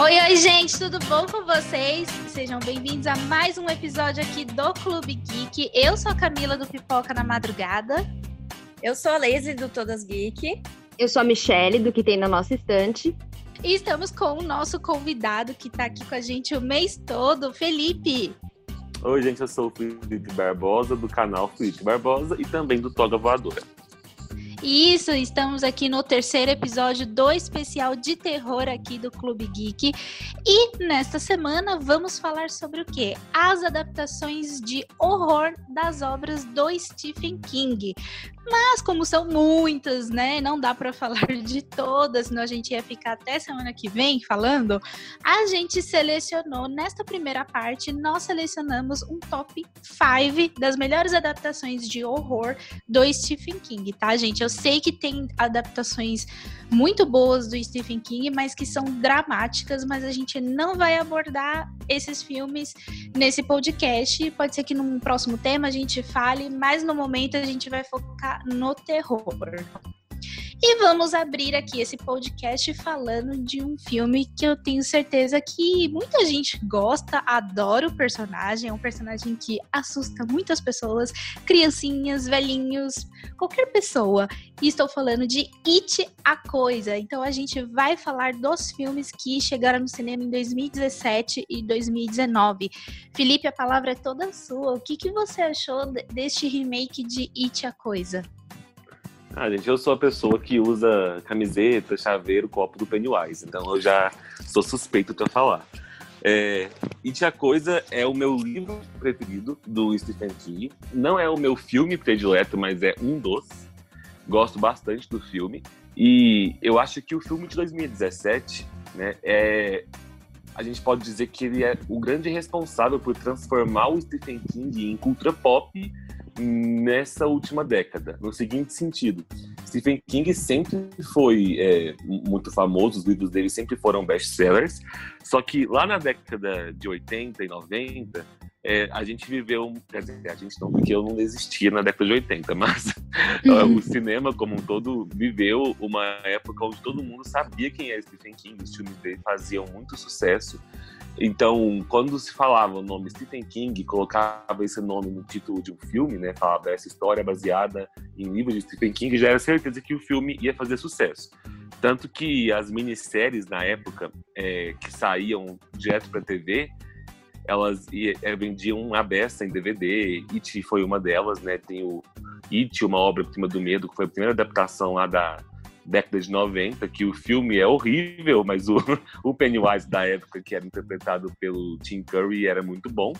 Oi, oi, gente, tudo bom com vocês? Sejam bem-vindos a mais um episódio aqui do Clube Geek. Eu sou a Camila do Pipoca na Madrugada. Eu sou a Lazy do Todas Geek. Eu sou a Michelle do Que Tem na Nossa Estante. E estamos com o nosso convidado que está aqui com a gente o mês todo, Felipe. Oi, gente, eu sou o Felipe Barbosa do canal Felipe Barbosa e também do Toga Voadora. Isso, estamos aqui no terceiro episódio do especial de terror aqui do Clube Geek. E nesta semana vamos falar sobre o que? As adaptações de horror das obras do Stephen King. Mas como são muitas, né, não dá para falar de todas, senão a gente ia ficar até semana que vem falando. A gente selecionou nesta primeira parte, nós selecionamos um top 5 das melhores adaptações de horror do Stephen King, tá, gente? Eu sei que tem adaptações muito boas do Stephen King, mas que são dramáticas, mas a gente não vai abordar esses filmes nesse podcast. Pode ser que num próximo tema a gente fale, mas no momento a gente vai focar no terror. E vamos abrir aqui esse podcast falando de um filme que eu tenho certeza que muita gente gosta, adora o personagem. É um personagem que assusta muitas pessoas, criancinhas, velhinhos, qualquer pessoa. E estou falando de It a Coisa. Então a gente vai falar dos filmes que chegaram no cinema em 2017 e 2019. Felipe, a palavra é toda sua. O que, que você achou deste remake de It a Coisa? Ah, gente, eu sou a pessoa que usa camiseta, chaveiro, copo do Pennywise, então eu já sou suspeito para falar. É, e a Coisa é o meu livro preferido do Stephen King. Não é o meu filme predileto, mas é um dos. Gosto bastante do filme. E eu acho que o filme de 2017, né, é, a gente pode dizer que ele é o grande responsável por transformar o Stephen King em cultura pop nessa última década, no seguinte sentido. Stephen King sempre foi é, muito famoso, os livros dele sempre foram best-sellers, só que lá na década de 80 e 90, é, a gente viveu, quer dizer, a gente não, porque eu não existia na década de 80, mas uhum. o cinema como um todo viveu uma época onde todo mundo sabia quem era Stephen King, os filmes dele faziam muito sucesso, então, quando se falava o nome Stephen King, colocava esse nome no título de um filme, né? Falava essa história baseada em livros de Stephen King, já era certeza que o filme ia fazer sucesso. Tanto que as minisséries na época é, que saíam direto para TV, elas é, vendiam a beça em DVD. It foi uma delas, né? Tem o It, uma obra-prima do medo, que foi a primeira adaptação lá da década de 90, que o filme é horrível, mas o, o Pennywise da época, que era interpretado pelo Tim Curry, era muito bom.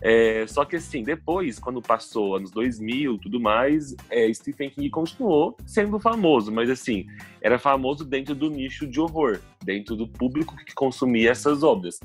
É, só que assim, depois, quando passou anos 2000 tudo mais, é, Stephen King continuou sendo famoso, mas assim, era famoso dentro do nicho de horror, dentro do público que consumia essas obras.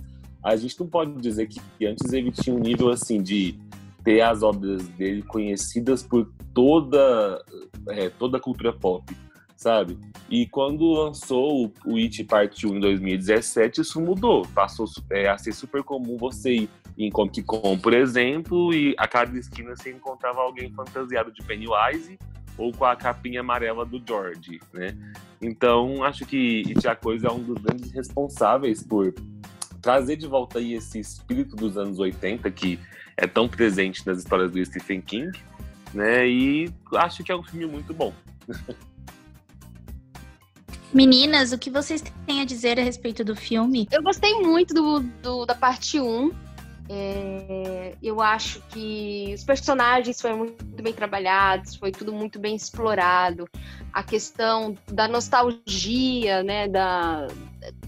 A gente não pode dizer que antes ele tinha um nível assim de ter as obras dele conhecidas por toda, é, toda a cultura pop sabe? E quando lançou o It Part 1 em 2017, isso mudou. Passou é, a ser super comum você ir em Comic Con, por exemplo, e a cada esquina você encontrava alguém fantasiado de Pennywise ou com a capinha amarela do George, né? Então, acho que It a Coisa é um dos grandes responsáveis por trazer de volta aí esse espírito dos anos 80 que é tão presente nas histórias do Stephen King, né? E acho que é um filme muito bom. Meninas, o que vocês têm a dizer a respeito do filme? Eu gostei muito do, do da parte 1. É, eu acho que os personagens foram muito bem trabalhados, foi tudo muito bem explorado. A questão da nostalgia, né? Da,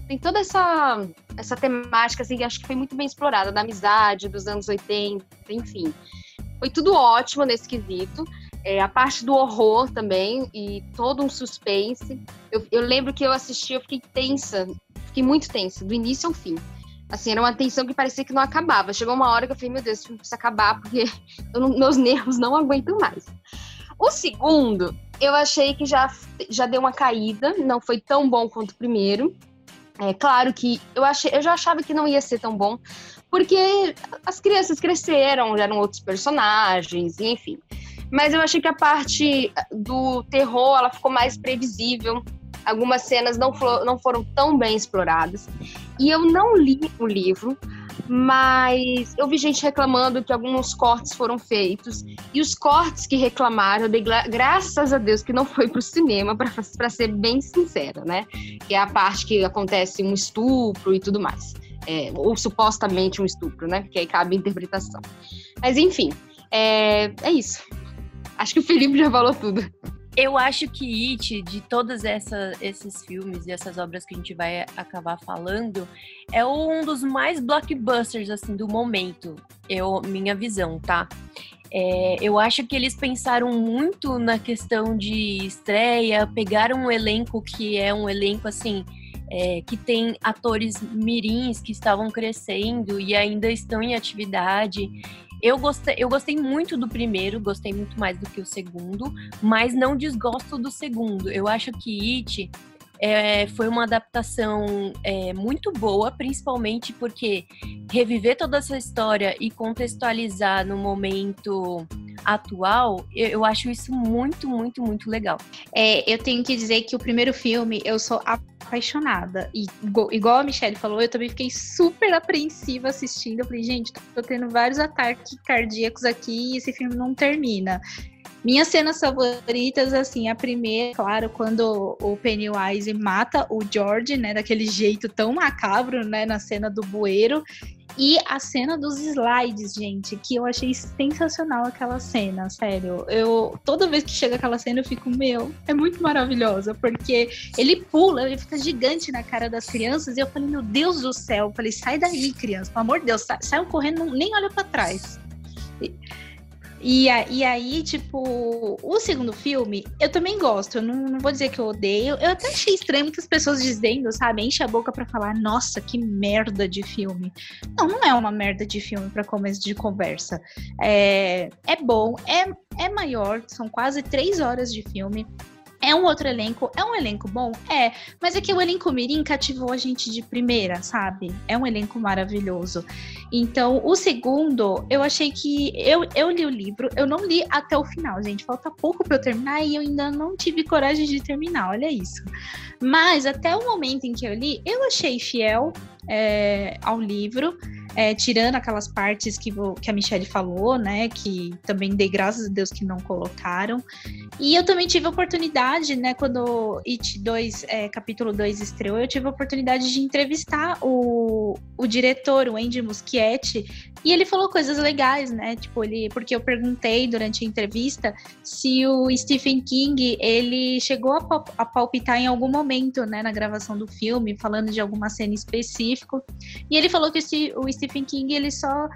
tem toda essa, essa temática, assim, que acho que foi muito bem explorada, da amizade, dos anos 80, enfim. Foi tudo ótimo nesse quesito. É, a parte do horror também e todo um suspense. Eu, eu, lembro que eu assisti, eu fiquei tensa, fiquei muito tensa, do início ao fim. Assim, era uma tensão que parecia que não acabava. Chegou uma hora que eu falei, meu Deus, precisa acabar, porque não, meus nervos não aguentam mais. O segundo, eu achei que já, já deu uma caída, não foi tão bom quanto o primeiro. É claro que eu, achei, eu já achava que não ia ser tão bom, porque as crianças cresceram, eram outros personagens, enfim. Mas eu achei que a parte do terror, ela ficou mais previsível. algumas cenas não, não foram tão bem exploradas. E eu não li o livro, mas eu vi gente reclamando que alguns cortes foram feitos e os cortes que reclamaram, eu dei graças a Deus que não foi para o cinema, para ser bem sincera, né? Que é a parte que acontece um estupro e tudo mais. É, ou supostamente um estupro, né? Porque aí cabe interpretação. Mas enfim, é, é isso. Acho que o Felipe já falou tudo. Eu acho que It, de todos essa, esses filmes e essas obras que a gente vai acabar falando, é um dos mais blockbusters assim do momento. Eu, minha visão, tá? É, eu acho que eles pensaram muito na questão de estreia, pegaram um elenco que é um elenco assim. É, que tem atores mirins que estavam crescendo e ainda estão em atividade. Eu gostei, eu gostei muito do primeiro, gostei muito mais do que o segundo, mas não desgosto do segundo. Eu acho que It é, foi uma adaptação é, muito boa, principalmente porque reviver toda essa história e contextualizar no momento atual, eu, eu acho isso muito, muito, muito legal. É, eu tenho que dizer que o primeiro filme eu sou apaixonada. E igual a Michelle falou, eu também fiquei super apreensiva assistindo. Eu falei, gente, tô tendo vários ataques cardíacos aqui e esse filme não termina. Minhas cenas favoritas, assim, a primeira, claro, quando o Pennywise mata o George, né, daquele jeito tão macabro, né, na cena do bueiro. E a cena dos slides, gente, que eu achei sensacional aquela cena, sério. Eu toda vez que chega aquela cena eu fico, meu, é muito maravilhosa, porque ele pula, ele fica gigante na cara das crianças e eu falei, meu Deus do céu, eu falei, sai daí, criança, pelo amor de Deus, saiam correndo, nem olha para trás. E, e aí, tipo, o segundo filme, eu também gosto. Eu não, não, vou dizer que eu odeio. Eu até achei estranho muitas pessoas dizendo, sabe? Enche a boca para falar, nossa, que merda de filme. Não, não é uma merda de filme para começo de conversa. É, é bom, é, é maior, são quase três horas de filme. É um outro elenco, é um elenco bom? É, mas é que o elenco Mirim cativou a gente de primeira, sabe? É um elenco maravilhoso. Então, o segundo, eu achei que. Eu, eu li o livro, eu não li até o final, gente. Falta pouco para eu terminar e eu ainda não tive coragem de terminar, olha isso. Mas até o momento em que eu li, eu achei fiel é, ao livro é, tirando aquelas partes que, que a Michelle falou, né? Que também dei graças a Deus que não colocaram. E eu também tive a oportunidade, né? Quando It 2, é, capítulo 2 estreou, eu tive a oportunidade de entrevistar o, o diretor, o Andy Muschietti, e ele falou coisas legais, né? Tipo, ele, porque eu perguntei durante a entrevista se o Stephen King ele chegou a, a palpitar em algum momento, né, na gravação do filme, falando de alguma cena específica. E ele falou que o Stephen Stephen King ele só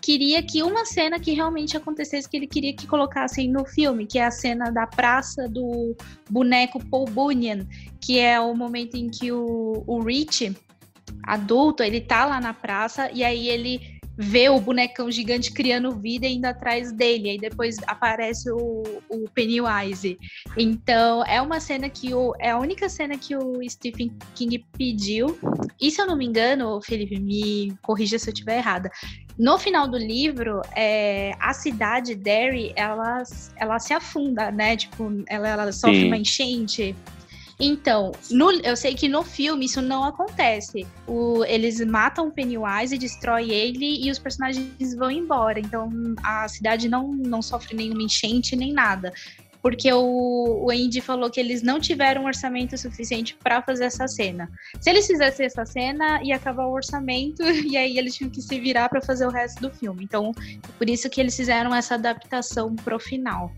queria que uma cena que realmente acontecesse, que ele queria que colocassem no filme, que é a cena da praça do boneco Paul Bunyan, que é o momento em que o, o Rich, adulto, ele tá lá na praça e aí ele vê o bonecão gigante criando vida indo atrás dele. Aí depois aparece o, o Pennywise. Então, é uma cena que o. É a única cena que o Stephen King pediu. E se eu não me engano, Felipe, me corrija se eu estiver errada. No final do livro, é, a cidade Derry, ela, ela se afunda, né? Tipo, ela, ela sofre Sim. uma enchente. Então, no, eu sei que no filme isso não acontece. O, eles matam o Pennywise e destroem ele e os personagens vão embora. Então a cidade não, não sofre nenhuma enchente nem nada. Porque o, o Andy falou que eles não tiveram orçamento suficiente para fazer essa cena. Se eles fizessem essa cena, ia acabar o orçamento e aí eles tinham que se virar para fazer o resto do filme. Então, por isso que eles fizeram essa adaptação pro final.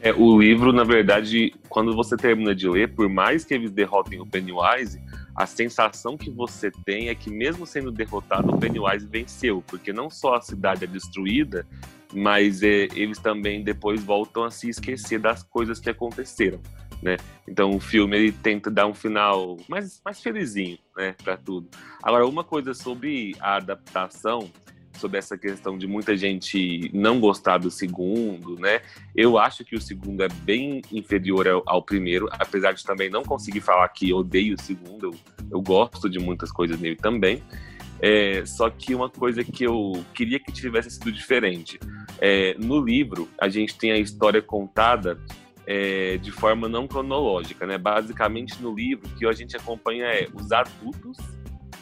É, o livro, na verdade, quando você termina de ler, por mais que eles derrotem o Pennywise, a sensação que você tem é que, mesmo sendo derrotado, o Pennywise venceu, porque não só a cidade é destruída, mas é, eles também depois voltam a se esquecer das coisas que aconteceram, né? Então o filme ele tenta dar um final mais, mais felizinho, né, para tudo. Agora, uma coisa sobre a adaptação sobre essa questão de muita gente não gostar do segundo, né? Eu acho que o segundo é bem inferior ao, ao primeiro, apesar de também não conseguir falar que odeio o segundo, eu, eu gosto de muitas coisas nele também. É, só que uma coisa que eu queria que tivesse sido diferente. É, no livro, a gente tem a história contada é, de forma não cronológica, né? Basicamente no livro o que a gente acompanha é os adultos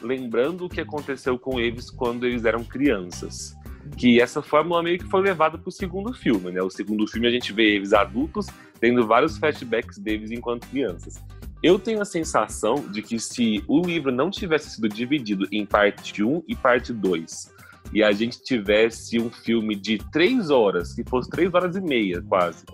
lembrando o que aconteceu com eles quando eles eram crianças. Que essa fórmula meio que foi levada para o segundo filme, né? O segundo filme a gente vê eles adultos tendo vários flashbacks deles enquanto crianças. Eu tenho a sensação de que se o livro não tivesse sido dividido em parte 1 e parte 2, e a gente tivesse um filme de três horas, que fosse três horas e meia quase,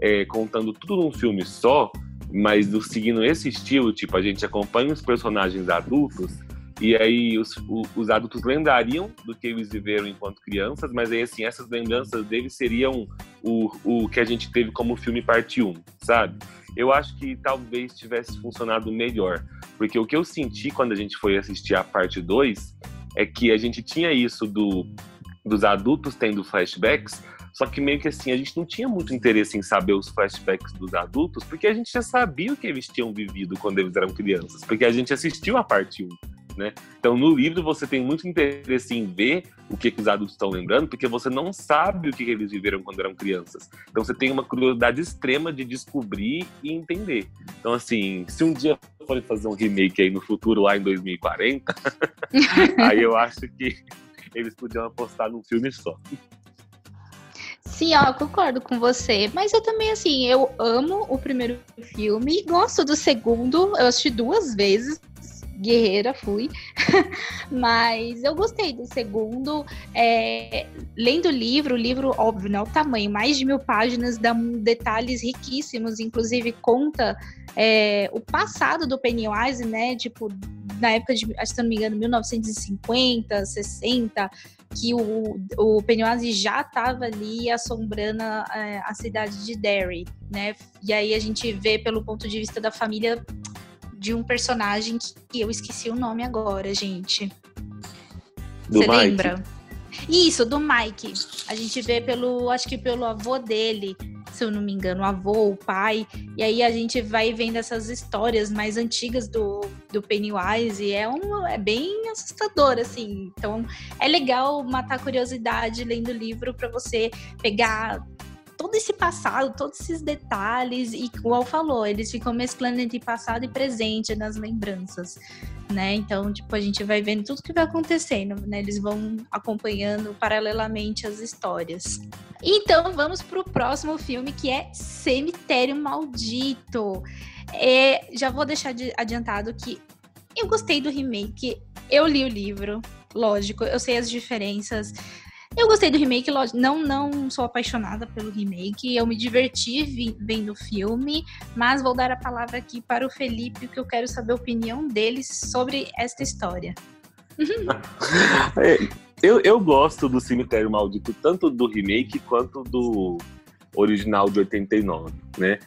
é, contando tudo num filme só, mas seguindo esse estilo, tipo, a gente acompanha os personagens adultos, e aí os, os adultos lembrariam do que eles viveram enquanto crianças, mas aí assim, essas lembranças deles seriam o, o que a gente teve como filme parte 1, sabe? Eu acho que talvez tivesse funcionado melhor, porque o que eu senti quando a gente foi assistir a parte 2 é que a gente tinha isso do, dos adultos tendo flashbacks, só que meio que assim, a gente não tinha muito interesse em saber os flashbacks dos adultos, porque a gente já sabia o que eles tinham vivido quando eles eram crianças, porque a gente assistiu a parte 1. Né? Então, no livro, você tem muito interesse em ver o que, que os adultos estão lembrando, porque você não sabe o que, que eles viveram quando eram crianças. Então, você tem uma curiosidade extrema de descobrir e entender. Então, assim, se um dia forem fazer um remake aí no futuro, lá em 2040, aí eu acho que eles podiam apostar num filme só. Sim, ó, concordo com você. Mas eu também, assim, eu amo o primeiro filme, gosto do segundo, eu assisti duas vezes guerreira fui, mas eu gostei do segundo. É, lendo o livro, o livro, óbvio, não é o tamanho, mais de mil páginas, dá detalhes riquíssimos, inclusive conta é, o passado do Pennywise, né? Tipo, na época de, se não me engano, 1950, 60, que o, o Pennywise já estava ali assombrando a, a cidade de Derry, né? E aí a gente vê pelo ponto de vista da família de um personagem que eu esqueci o nome agora, gente. Você lembra? Isso, do Mike. A gente vê pelo, acho que pelo avô dele, se eu não me engano, o avô, o pai. E aí a gente vai vendo essas histórias mais antigas do, do Pennywise e é, um, é bem assustador, assim. Então é legal matar a curiosidade lendo o livro para você pegar todo esse passado, todos esses detalhes, e igual falou, eles ficam mesclando entre passado e presente nas lembranças, né? Então, tipo, a gente vai vendo tudo que vai acontecendo, né? Eles vão acompanhando paralelamente as histórias. Então, vamos pro próximo filme, que é Cemitério Maldito. É, já vou deixar de adiantado que eu gostei do remake, eu li o livro, lógico, eu sei as diferenças. Eu gostei do remake, não, não sou apaixonada pelo remake, eu me diverti vendo o filme, mas vou dar a palavra aqui para o Felipe, que eu quero saber a opinião dele sobre esta história. eu, eu gosto do Cemitério Maldito, tanto do remake quanto do original de 89, né?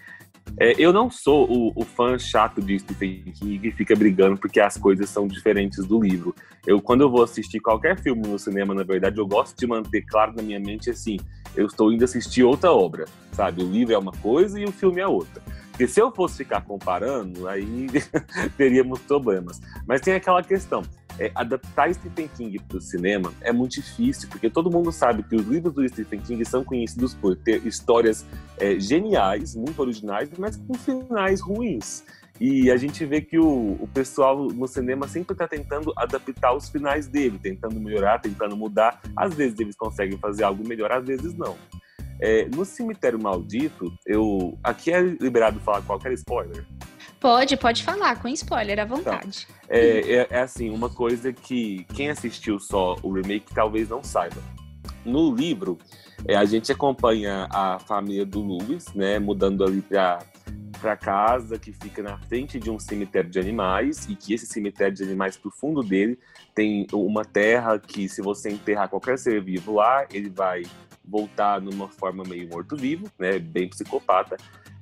É, eu não sou o, o, fã chato de Stephen King fica brigando porque as coisas são diferentes do livro. Eu, quando eu vou assistir qualquer filme no cinema, na verdade, eu gosto de manter claro na minha mente assim: eu estou indo assistir outra obra, sabe? O livro é uma coisa e o filme é outra. Porque se eu fosse ficar comparando, aí teríamos problemas. Mas tem aquela questão: é, adaptar Stephen King para o cinema é muito difícil, porque todo mundo sabe que os livros do Stephen King são conhecidos por ter histórias é, geniais, muito originais, mas com finais ruins. E a gente vê que o, o pessoal no cinema sempre está tentando adaptar os finais dele, tentando melhorar, tentando mudar. Às vezes eles conseguem fazer algo melhor, às vezes não. É, no Cemitério Maldito, eu. Aqui é liberado falar qualquer spoiler. Pode, pode falar, com spoiler, à vontade. Então, é, é, é, assim, uma coisa que quem assistiu só o remake talvez não saiba. No livro, é, a gente acompanha a família do Lewis, né, mudando ali para para casa que fica na frente de um cemitério de animais e que esse cemitério de animais pro fundo dele tem uma terra que se você enterrar qualquer ser vivo lá, ele vai voltar numa forma meio morto-vivo, né, bem psicopata.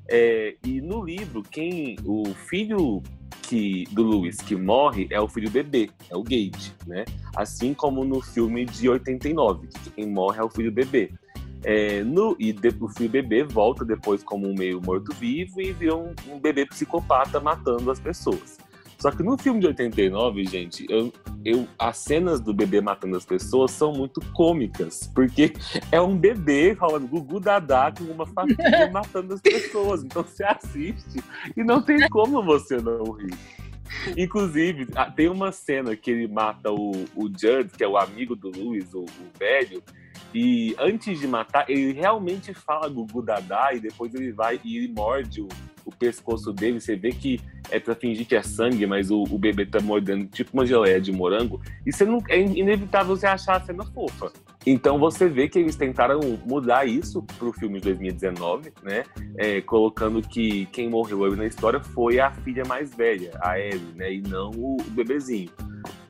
É, e no livro, quem o filho que do Lewis que morre é o filho bebê, é o Gage, né? Assim como no filme de 89, que quem morre é o filho bebê. É, no, e de, o filho bebê volta depois como um meio morto-vivo e vira um, um, bebê psicopata matando as pessoas. Só que no filme de 89, gente, eu, eu, as cenas do bebê matando as pessoas são muito cômicas, porque é um bebê falando gugu dadá com uma família matando as pessoas. Então você assiste e não tem como você não rir. Inclusive, tem uma cena que ele mata o, o Judd, que é o amigo do Luiz, o, o velho, e antes de matar, ele realmente fala Gugu Dadá e depois ele vai e ele morde o, o pescoço dele. Você vê que é pra fingir que é sangue, mas o, o bebê tá mordendo tipo uma geleia de morango. E você não, é inevitável você achar a cena fofa. Então você vê que eles tentaram mudar isso pro filme de 2019, né? É, colocando que quem morreu ali na história foi a filha mais velha, a Ellie, né? E não o, o bebezinho.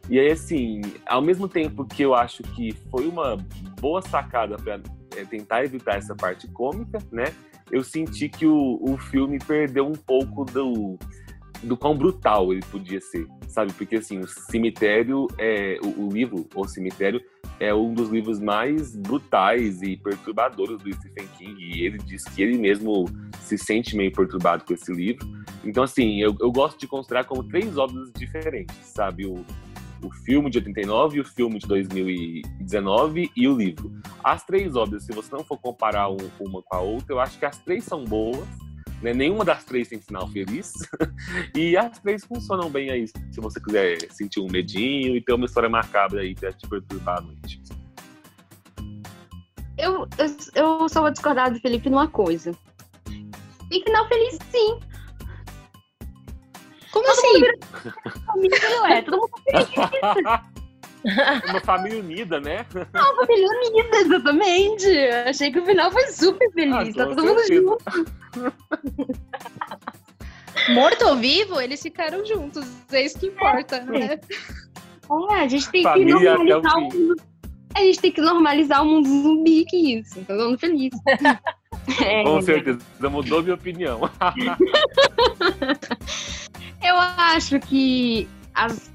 E aí, assim, ao mesmo tempo que eu acho que foi uma boa sacada para é, tentar evitar essa parte cômica, né? Eu senti que o, o filme perdeu um pouco do, do quão brutal ele podia ser, sabe? Porque, assim, o Cemitério, é, o, o livro, O Cemitério, é um dos livros mais brutais e perturbadores do Stephen King. E ele diz que ele mesmo se sente meio perturbado com esse livro. Então, assim, eu, eu gosto de considerar como três obras diferentes, sabe? O, o filme de 89, o filme de 2019 e o livro. As três obras, se você não for comparar uma com a outra, eu acho que as três são boas. Né? Nenhuma das três tem final feliz. e as três funcionam bem aí, se você quiser sentir um medinho e ter uma história macabra aí pra te perturbar à noite. Eu, eu, eu só vou discordar do Felipe numa coisa. Tem final feliz, sim. Como Todo assim? Família, não é? Todo mundo feliz. Uma família unida, né? Não, uma família unida, exatamente. Achei que o final foi super feliz. Ah, tá todo mundo junto. Morto ou vivo, eles ficaram juntos. É isso que importa, é. né? É, a gente tem família que normalizar o mundo. A gente tem que normalizar o mundo zumbi que isso. Tá todo mundo feliz. É, Com certeza, mudou minha opinião. Eu acho que as,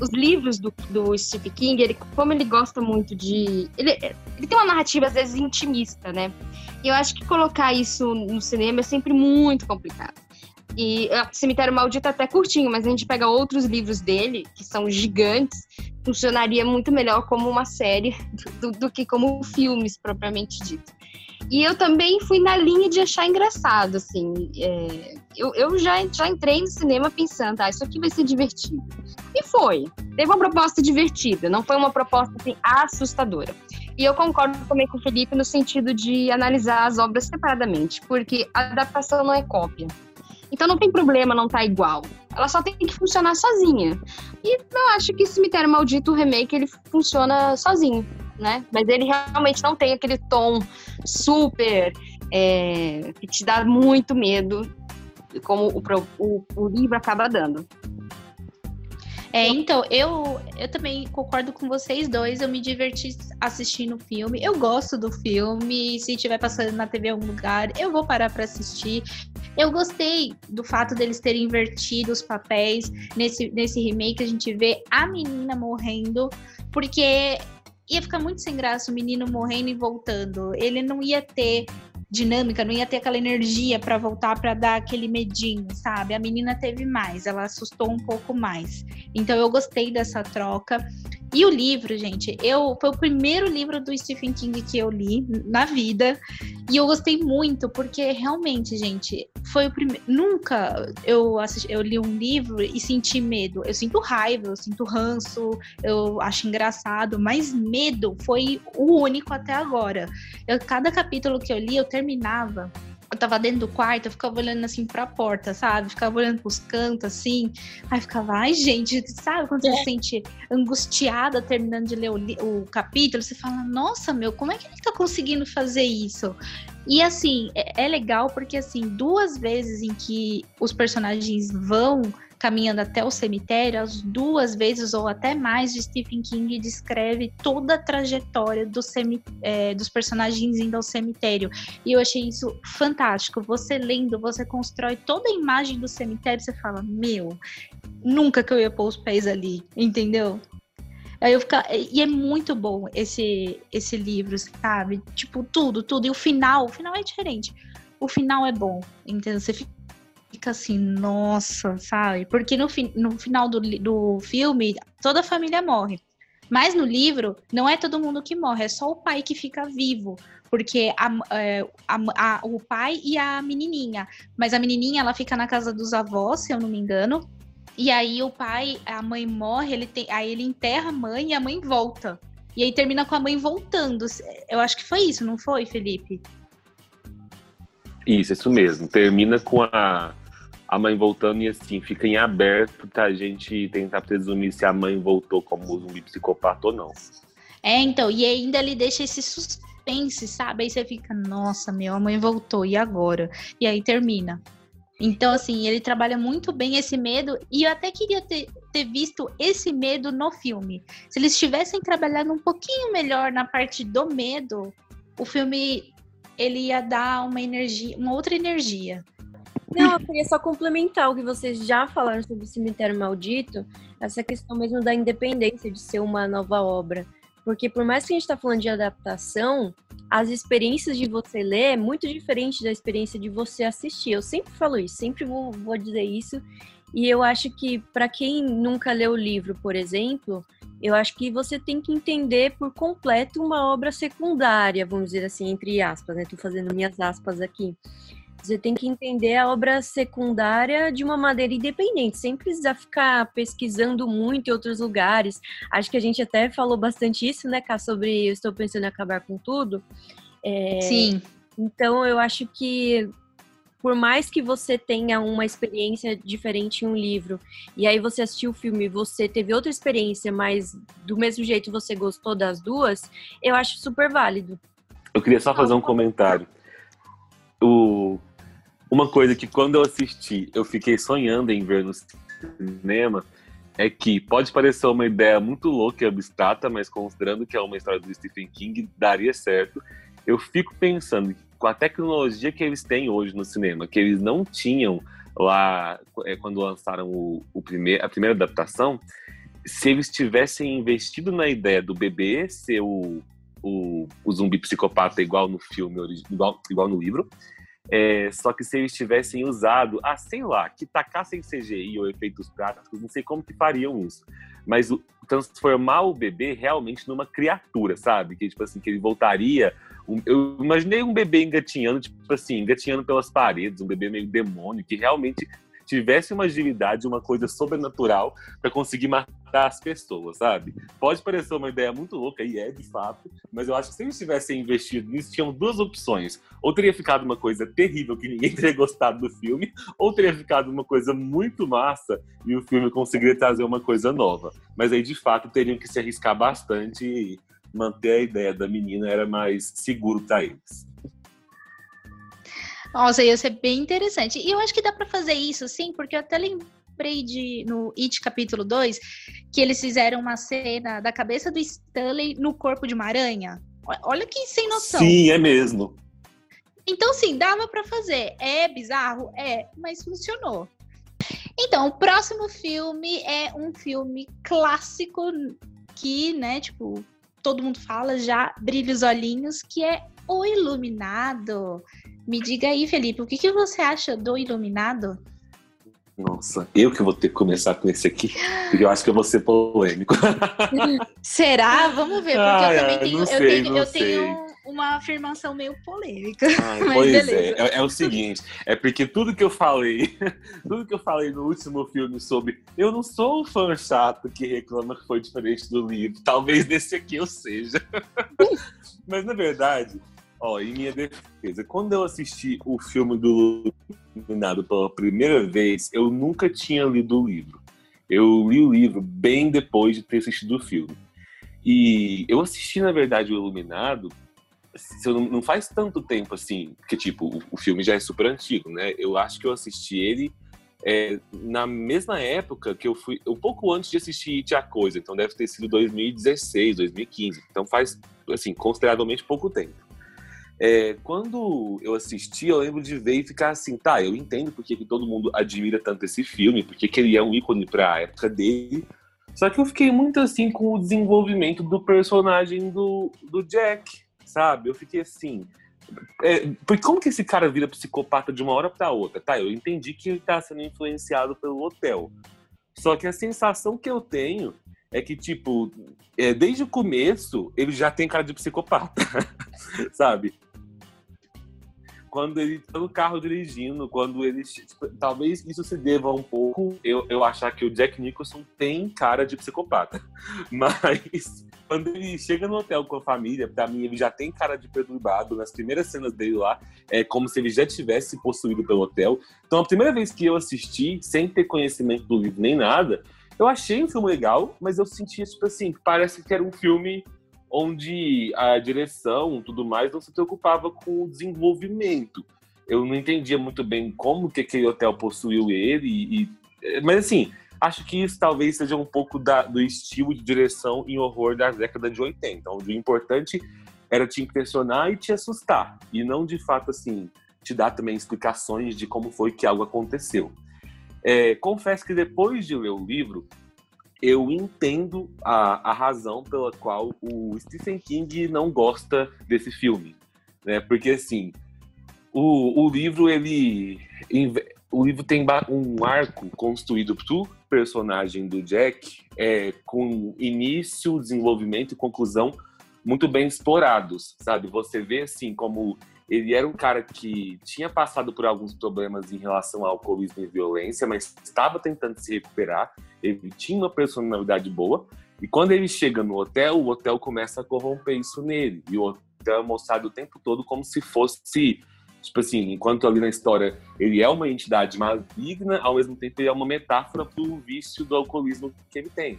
os livros do, do Stephen King, ele, como ele gosta muito de. Ele, ele tem uma narrativa, às vezes, intimista, né? E eu acho que colocar isso no cinema é sempre muito complicado. E Cemitério Maldito é até curtinho, mas a gente pega outros livros dele, que são gigantes, funcionaria muito melhor como uma série do, do que como filmes propriamente dito. E eu também fui na linha de achar engraçado, assim. É, eu, eu já, já entrei no cinema pensando, ah, isso aqui vai ser divertido. E foi. Teve uma proposta divertida, não foi uma proposta assim, assustadora. E eu concordo também com o Felipe no sentido de analisar as obras separadamente, porque a adaptação não é cópia. Então não tem problema não tá igual. Ela só tem que funcionar sozinha. E eu acho que Cemitério Maldito, o remake, ele funciona sozinho né? Mas ele realmente não tem aquele tom super é, que te dá muito medo, como o, o, o livro acaba dando. É, então, eu, eu também concordo com vocês dois. Eu me diverti assistindo o filme. Eu gosto do filme. Se estiver passando na TV em algum lugar, eu vou parar para assistir. Eu gostei do fato deles terem invertido os papéis. Nesse, nesse remake, a gente vê a menina morrendo, porque ia ficar muito sem graça o menino morrendo e voltando. Ele não ia ter dinâmica, não ia ter aquela energia para voltar para dar aquele medinho, sabe? A menina teve mais, ela assustou um pouco mais. Então eu gostei dessa troca. E o livro, gente, eu foi o primeiro livro do Stephen King que eu li na vida e eu gostei muito porque realmente, gente, foi o primeiro. Nunca eu assisti, eu li um livro e senti medo. Eu sinto raiva, eu sinto ranço, eu acho engraçado, mas medo foi o único até agora. Eu, cada capítulo que eu li, eu terminava eu tava dentro do quarto, eu ficava olhando assim pra porta, sabe? Ficava olhando pros cantos, assim. Aí ficava, ai, gente, sabe quando você é. se sente angustiada terminando de ler o, o, capítulo? Você fala, nossa, meu, como é que ele tá conseguindo fazer isso? E assim, é, é legal porque, assim, duas vezes em que os personagens vão caminhando até o cemitério, as duas vezes ou até mais, de Stephen King descreve toda a trajetória do é, dos personagens indo ao cemitério. E eu achei isso fantástico. Você lendo, você constrói toda a imagem do cemitério, você fala, meu, nunca que eu ia pôr os pés ali, entendeu? Aí eu fica, e é muito bom esse esse livro, sabe? Tipo, tudo, tudo. E o final, o final é diferente. O final é bom, entendeu? Você fica fica assim, nossa, sabe? Porque no, fi no final do, do filme, toda a família morre. Mas no livro, não é todo mundo que morre, é só o pai que fica vivo. Porque a, é, a, a, o pai e a menininha. Mas a menininha, ela fica na casa dos avós, se eu não me engano. E aí o pai, a mãe morre, ele tem, aí ele enterra a mãe e a mãe volta. E aí termina com a mãe voltando. Eu acho que foi isso, não foi, Felipe? Isso, isso mesmo. Termina com a, a mãe voltando e assim, fica em aberto pra gente tentar presumir se a mãe voltou como zumbi psicopata ou não. É, então, e ainda ele deixa esse suspense, sabe? Aí você fica, nossa, meu, a mãe voltou, e agora? E aí termina. Então, assim, ele trabalha muito bem esse medo, e eu até queria ter, ter visto esse medo no filme. Se eles tivessem trabalhado um pouquinho melhor na parte do medo, o filme ele ia dar uma energia, uma outra energia. Não, eu queria só complementar o que vocês já falaram sobre o Cemitério Maldito, essa questão mesmo da independência de ser uma nova obra. Porque por mais que a gente está falando de adaptação, as experiências de você ler é muito diferente da experiência de você assistir. Eu sempre falo isso, sempre vou, vou dizer isso. E eu acho que para quem nunca leu o livro, por exemplo, eu acho que você tem que entender por completo uma obra secundária, vamos dizer assim, entre aspas, né? Tô fazendo minhas aspas aqui. Você tem que entender a obra secundária de uma maneira independente, sem precisar ficar pesquisando muito em outros lugares. Acho que a gente até falou bastante isso, né, Cá, sobre eu estou pensando em acabar com tudo. É, Sim. Então eu acho que por mais que você tenha uma experiência diferente em um livro, e aí você assistiu o filme e você teve outra experiência, mas do mesmo jeito você gostou das duas, eu acho super válido. Eu queria só fazer um comentário. O uma coisa que quando eu assisti, eu fiquei sonhando em ver no cinema, é que pode parecer uma ideia muito louca e abstrata, mas considerando que é uma história do Stephen King, daria certo. Eu fico pensando com a tecnologia que eles têm hoje no cinema, que eles não tinham lá é, quando lançaram o, o primeir, a primeira adaptação, se eles tivessem investido na ideia do bebê ser o, o, o zumbi psicopata igual no filme, igual, igual no livro, é, só que se eles tivessem usado, ah, sei lá, que tacassem CGI ou efeitos práticos, não sei como que fariam isso. Mas o, transformar o bebê realmente numa criatura, sabe? Que, tipo assim, que ele voltaria. Um, eu imaginei um bebê engatinhando, tipo assim, engatinhando pelas paredes, um bebê meio demônio, que realmente tivesse uma agilidade, uma coisa sobrenatural para conseguir matar as pessoas, sabe? Pode parecer uma ideia muito louca, e é de fato, mas eu acho que se eles tivessem investido nisso, tinham duas opções. Ou teria ficado uma coisa terrível que ninguém teria gostado do filme, ou teria ficado uma coisa muito massa e o filme conseguiria trazer uma coisa nova. Mas aí, de fato, teriam que se arriscar bastante e manter a ideia da menina era mais seguro para eles. Nossa, ia ser bem interessante. E eu acho que dá para fazer isso, sim, porque eu até lembrei de no It capítulo 2 que eles fizeram uma cena da cabeça do Stanley no corpo de uma aranha. Olha que sem noção. Sim, é mesmo. Então, sim, dava para fazer. É bizarro? É, mas funcionou. Então, o próximo filme é um filme clássico que, né, tipo, todo mundo fala já, brilha os olhinhos, que é O Iluminado. Me diga aí, Felipe, o que, que você acha do Iluminado? Nossa, eu que vou ter que começar com esse aqui, porque eu acho que eu vou ser polêmico. Será? Vamos ver, porque ah, eu também tenho, eu sei, tenho, eu tenho uma afirmação meio polêmica. pois é, é, é, o seguinte, é porque tudo que eu falei, tudo que eu falei no último filme sobre eu não sou um fã chato que reclama que foi diferente do livro, talvez desse aqui eu seja. Mas na verdade, Ó, em minha defesa, quando eu assisti o filme do Iluminado pela primeira vez, eu nunca tinha lido o livro. Eu li o livro bem depois de ter assistido o filme. E eu assisti, na verdade, o Iluminado não faz tanto tempo assim, que tipo, o, filme já é super antigo, né? Eu acho que eu assisti ele é, na mesma época que eu fui, um pouco antes de assistir It a Coisa, então deve ter sido 2016, 2015, então faz, assim, consideravelmente pouco tempo. É, quando eu assisti, eu lembro de ver e ficar assim, tá, eu entendo porque que todo mundo admira tanto esse filme, porque que ele é um ícone para a época dele. Só que eu fiquei muito assim com o desenvolvimento do personagem do, do Jack, sabe? Eu fiquei assim, É, porque como que esse cara vira psicopata de uma hora para outra? Tá, eu entendi que ele tá sendo influenciado pelo hotel. Só que a sensação que eu tenho é que, tipo, é, desde o começo, ele já tem cara de psicopata, sabe? Quando ele tá no carro dirigindo, quando ele. Tipo, talvez isso se deva um pouco eu, eu achar que o Jack Nicholson tem cara de psicopata. Mas quando ele chega no hotel com a família, pra mim ele já tem cara de perturbado. Nas primeiras cenas dele lá, é como se ele já tivesse possuído pelo hotel. Então a primeira vez que eu assisti, sem ter conhecimento do livro nem nada, eu achei um filme legal, mas eu sentia, tipo assim, parece que era um filme onde a direção tudo mais não se preocupava com o desenvolvimento. Eu não entendia muito bem como que aquele hotel possuiu ele, e, e mas assim, acho que isso talvez seja um pouco da, do estilo de direção em horror da década de 80, onde o importante era te impressionar e te assustar, e não de fato assim te dar também explicações de como foi que algo aconteceu. É, confesso que depois de ler o livro, eu entendo a, a razão pela qual o Stephen King não gosta desse filme, né? Porque assim, o, o livro ele o livro tem um arco construído pro personagem do Jack, é, com início, desenvolvimento e conclusão muito bem explorados, sabe? Você vê assim como ele era um cara que tinha passado por alguns problemas em relação ao alcoolismo e violência, mas estava tentando se recuperar. Ele tinha uma personalidade boa. E quando ele chega no hotel, o hotel começa a corromper isso nele. E o hotel é mostrado o tempo todo como se fosse, tipo assim, enquanto ali na história ele é uma entidade maligna, ao mesmo tempo ele é uma metáfora para o vício do alcoolismo que ele tem.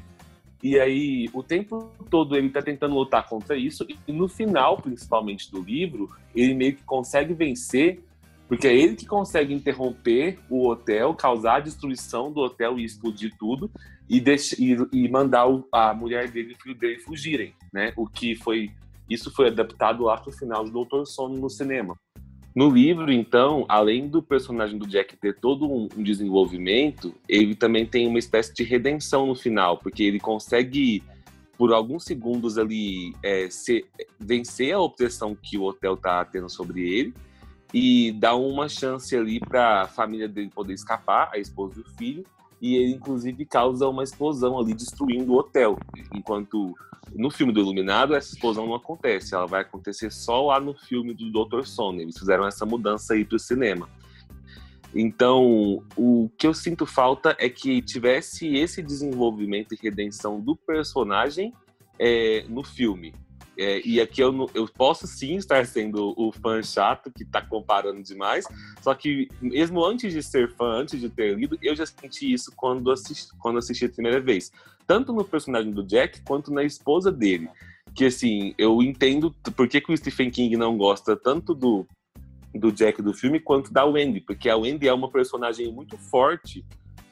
E aí, o tempo todo ele tá tentando lutar contra isso, e no final, principalmente do livro, ele meio que consegue vencer, porque é ele que consegue interromper o hotel, causar a destruição do hotel e explodir tudo, e, e, e mandar a mulher dele e o filho dele fugirem, né? O que foi. Isso foi adaptado lá pro final do Doutor Sono no cinema. No livro, então, além do personagem do Jack ter todo um, desenvolvimento, ele também tem uma espécie de redenção no final, porque ele consegue, por alguns segundos ali, é, ser, vencer a obsessão que o hotel tá tendo sobre ele e dar uma chance ali para a família dele poder escapar, a esposa e o filho, e ele inclusive causa uma explosão ali destruindo o hotel, enquanto no filme do Iluminado essa explosão não acontece, ela vai acontecer só lá no filme do Dr. Sono. Eles fizeram essa mudança aí para o cinema. Então, o que eu sinto falta é que tivesse esse desenvolvimento e redenção do personagem é, no filme. É, e aqui eu, eu posso sim estar sendo o fã chato que está comparando demais, só que mesmo antes de ser fã, antes de ter lido, eu já senti isso quando assisti, quando assisti a primeira vez. Tanto no personagem do Jack, quanto na esposa dele. Que assim, eu entendo por que, que o Stephen King não gosta tanto do, do Jack do filme, quanto da Wendy, porque a Wendy é uma personagem muito forte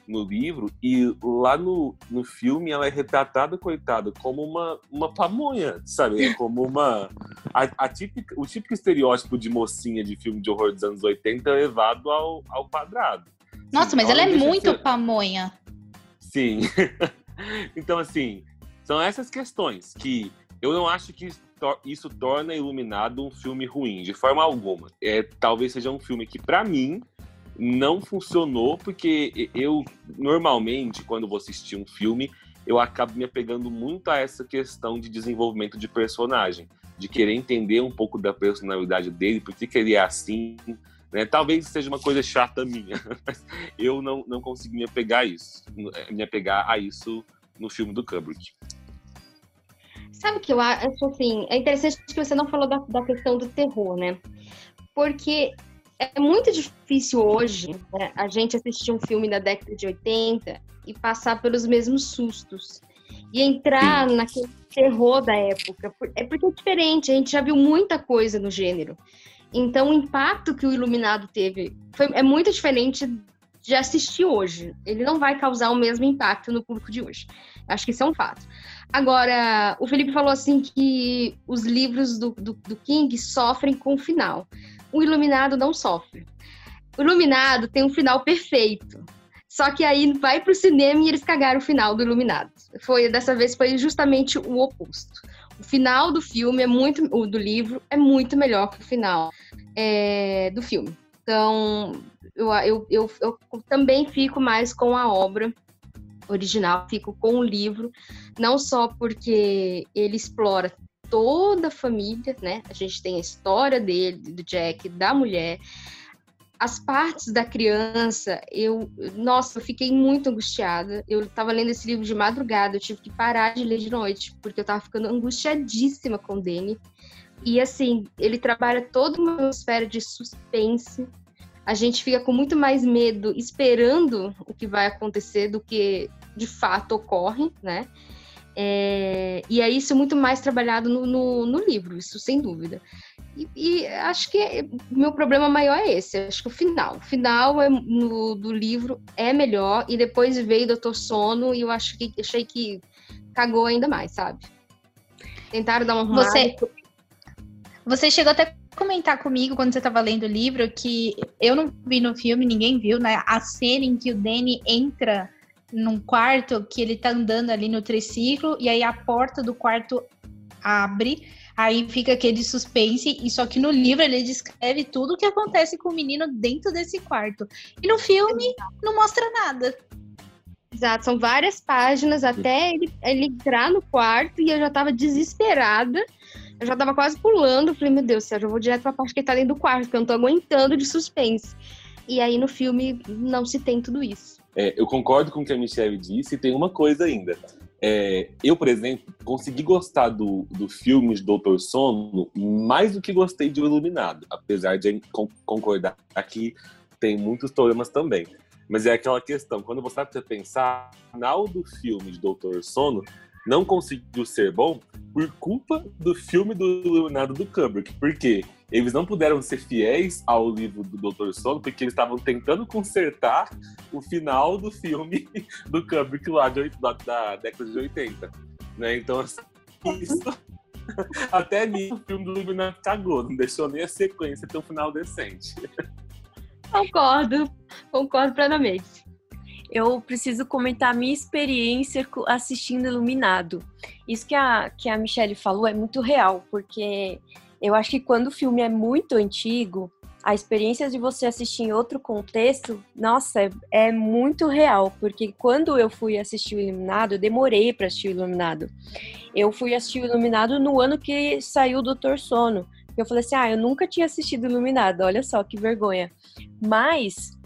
no livro e lá no, no filme ela é retratada, coitada, como uma, uma pamonha, sabe? É como uma. A, a típica, o típico estereótipo de mocinha de filme de horror dos anos 80 é levado ao, ao quadrado. Nossa, mas ela, ela é muito ser... pamonha. Sim. então, assim, são essas questões que eu não acho que isso torna Iluminado um filme ruim, de forma alguma. É, talvez seja um filme que, para mim, não funcionou porque eu normalmente quando vou assistir um filme eu acabo me apegando muito a essa questão de desenvolvimento de personagem, de querer entender um pouco da personalidade dele, por que, ele é assim, né? Talvez seja uma coisa chata minha, mas eu não, não consegui me apegar a isso, me apegar a isso no filme do Kubrick. Sabe que eu acho assim? É interessante que você não falou da, da questão do terror, né? Porque é muito difícil hoje né, a gente assistir um filme da década de 80 e passar pelos mesmos sustos. E entrar Sim. naquele terror da época. É porque é diferente, a gente já viu muita coisa no gênero. Então, o impacto que o Iluminado teve foi, é muito diferente de assistir hoje. Ele não vai causar o mesmo impacto no público de hoje. Acho que isso é um fato. Agora, o Felipe falou assim que os livros do, do, do King sofrem com o final o Iluminado não sofre. O Iluminado tem um final perfeito. Só que aí vai pro cinema e eles cagaram o final do Iluminado. Foi dessa vez foi justamente o oposto. O final do filme é muito. O do livro é muito melhor que o final é, do filme. Então, eu, eu, eu, eu também fico mais com a obra original, fico com o livro, não só porque ele explora toda a família, né? A gente tem a história dele, do Jack, da mulher, as partes da criança, eu, nossa, eu fiquei muito angustiada. Eu estava lendo esse livro de madrugada, eu tive que parar de ler de noite, porque eu estava ficando angustiadíssima com o Danny. E assim, ele trabalha toda uma atmosfera de suspense. A gente fica com muito mais medo esperando o que vai acontecer do que de fato ocorre, né? É, e é isso muito mais trabalhado no, no, no livro, isso sem dúvida. E, e, acho que meu problema maior é esse, acho que o final. O final é, no, do livro é melhor, e depois veio Doutor Sono, e eu acho que achei que cagou ainda mais, sabe? Tentaram dar uma Você, você chegou até a comentar comigo quando você estava lendo o livro que eu não vi no filme, ninguém viu, né? A cena em que o Danny entra num quarto que ele tá andando ali no triciclo e aí a porta do quarto abre, aí fica aquele suspense e só que no livro ele descreve tudo o que acontece com o menino dentro desse quarto. E no filme não mostra nada. Exato, são várias páginas até ele, ele entrar no quarto e eu já tava desesperada. Eu já tava quase pulando. Falei, meu Deus, Sérgio, eu vou direto pra parte que ele tá dentro do quarto, porque eu não tô aguentando de suspense. E aí no filme não se tem tudo isso. É, eu concordo com o que a Michelle disse e tem uma coisa ainda. É, eu, por exemplo, consegui gostar do, do filme de Doutor Sono mais do que gostei de O Iluminado, apesar de concordar que tem muitos problemas também. Mas é aquela questão, quando você vai pensar, o final do filme de Doutor Sono não conseguiu ser bom por culpa do filme do Iluminado do Kubrick. Por quê? Eles não puderam ser fiéis ao livro do Dr. Sono porque eles estavam tentando consertar o final do filme do Kubrick lá de, da, da década de 80. Né? Então, assim, isso. Até nisso o filme do Illuminati cagou, não deixou nem a sequência ter um final decente. Concordo, concordo plenamente. Eu preciso comentar a minha experiência assistindo Iluminado. Isso que a, que a Michelle falou é muito real, porque eu acho que quando o filme é muito antigo, a experiência de você assistir em outro contexto, nossa, é, é muito real, porque quando eu fui assistir o Iluminado, eu demorei para assistir o Iluminado. Eu fui assistir o Iluminado no ano que saiu o Doutor Sono. Eu falei assim: "Ah, eu nunca tinha assistido Iluminado, olha só que vergonha". Mas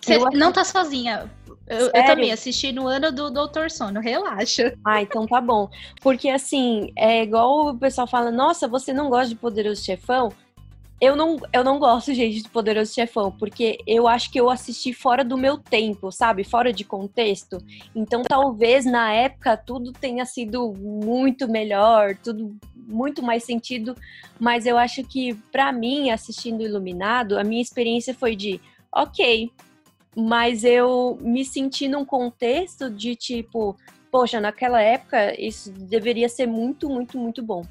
você eu... não tá sozinha. Eu, eu, também assisti no ano do Doutor Sono, relaxa. Ah, então tá bom. Porque assim, é igual o pessoal fala, nossa, você não gosta de Poderoso Chefão? Eu não, eu não gosto, gente, de Poderoso Chefão, porque eu acho que eu assisti fora do meu tempo, sabe? Fora de contexto. Então, talvez na época tudo tenha sido muito melhor, tudo muito mais sentido, mas eu acho que para mim, assistindo Iluminado, a minha experiência foi de, ok, mas eu me senti num contexto de tipo, poxa, naquela época isso deveria ser muito, muito, muito bom.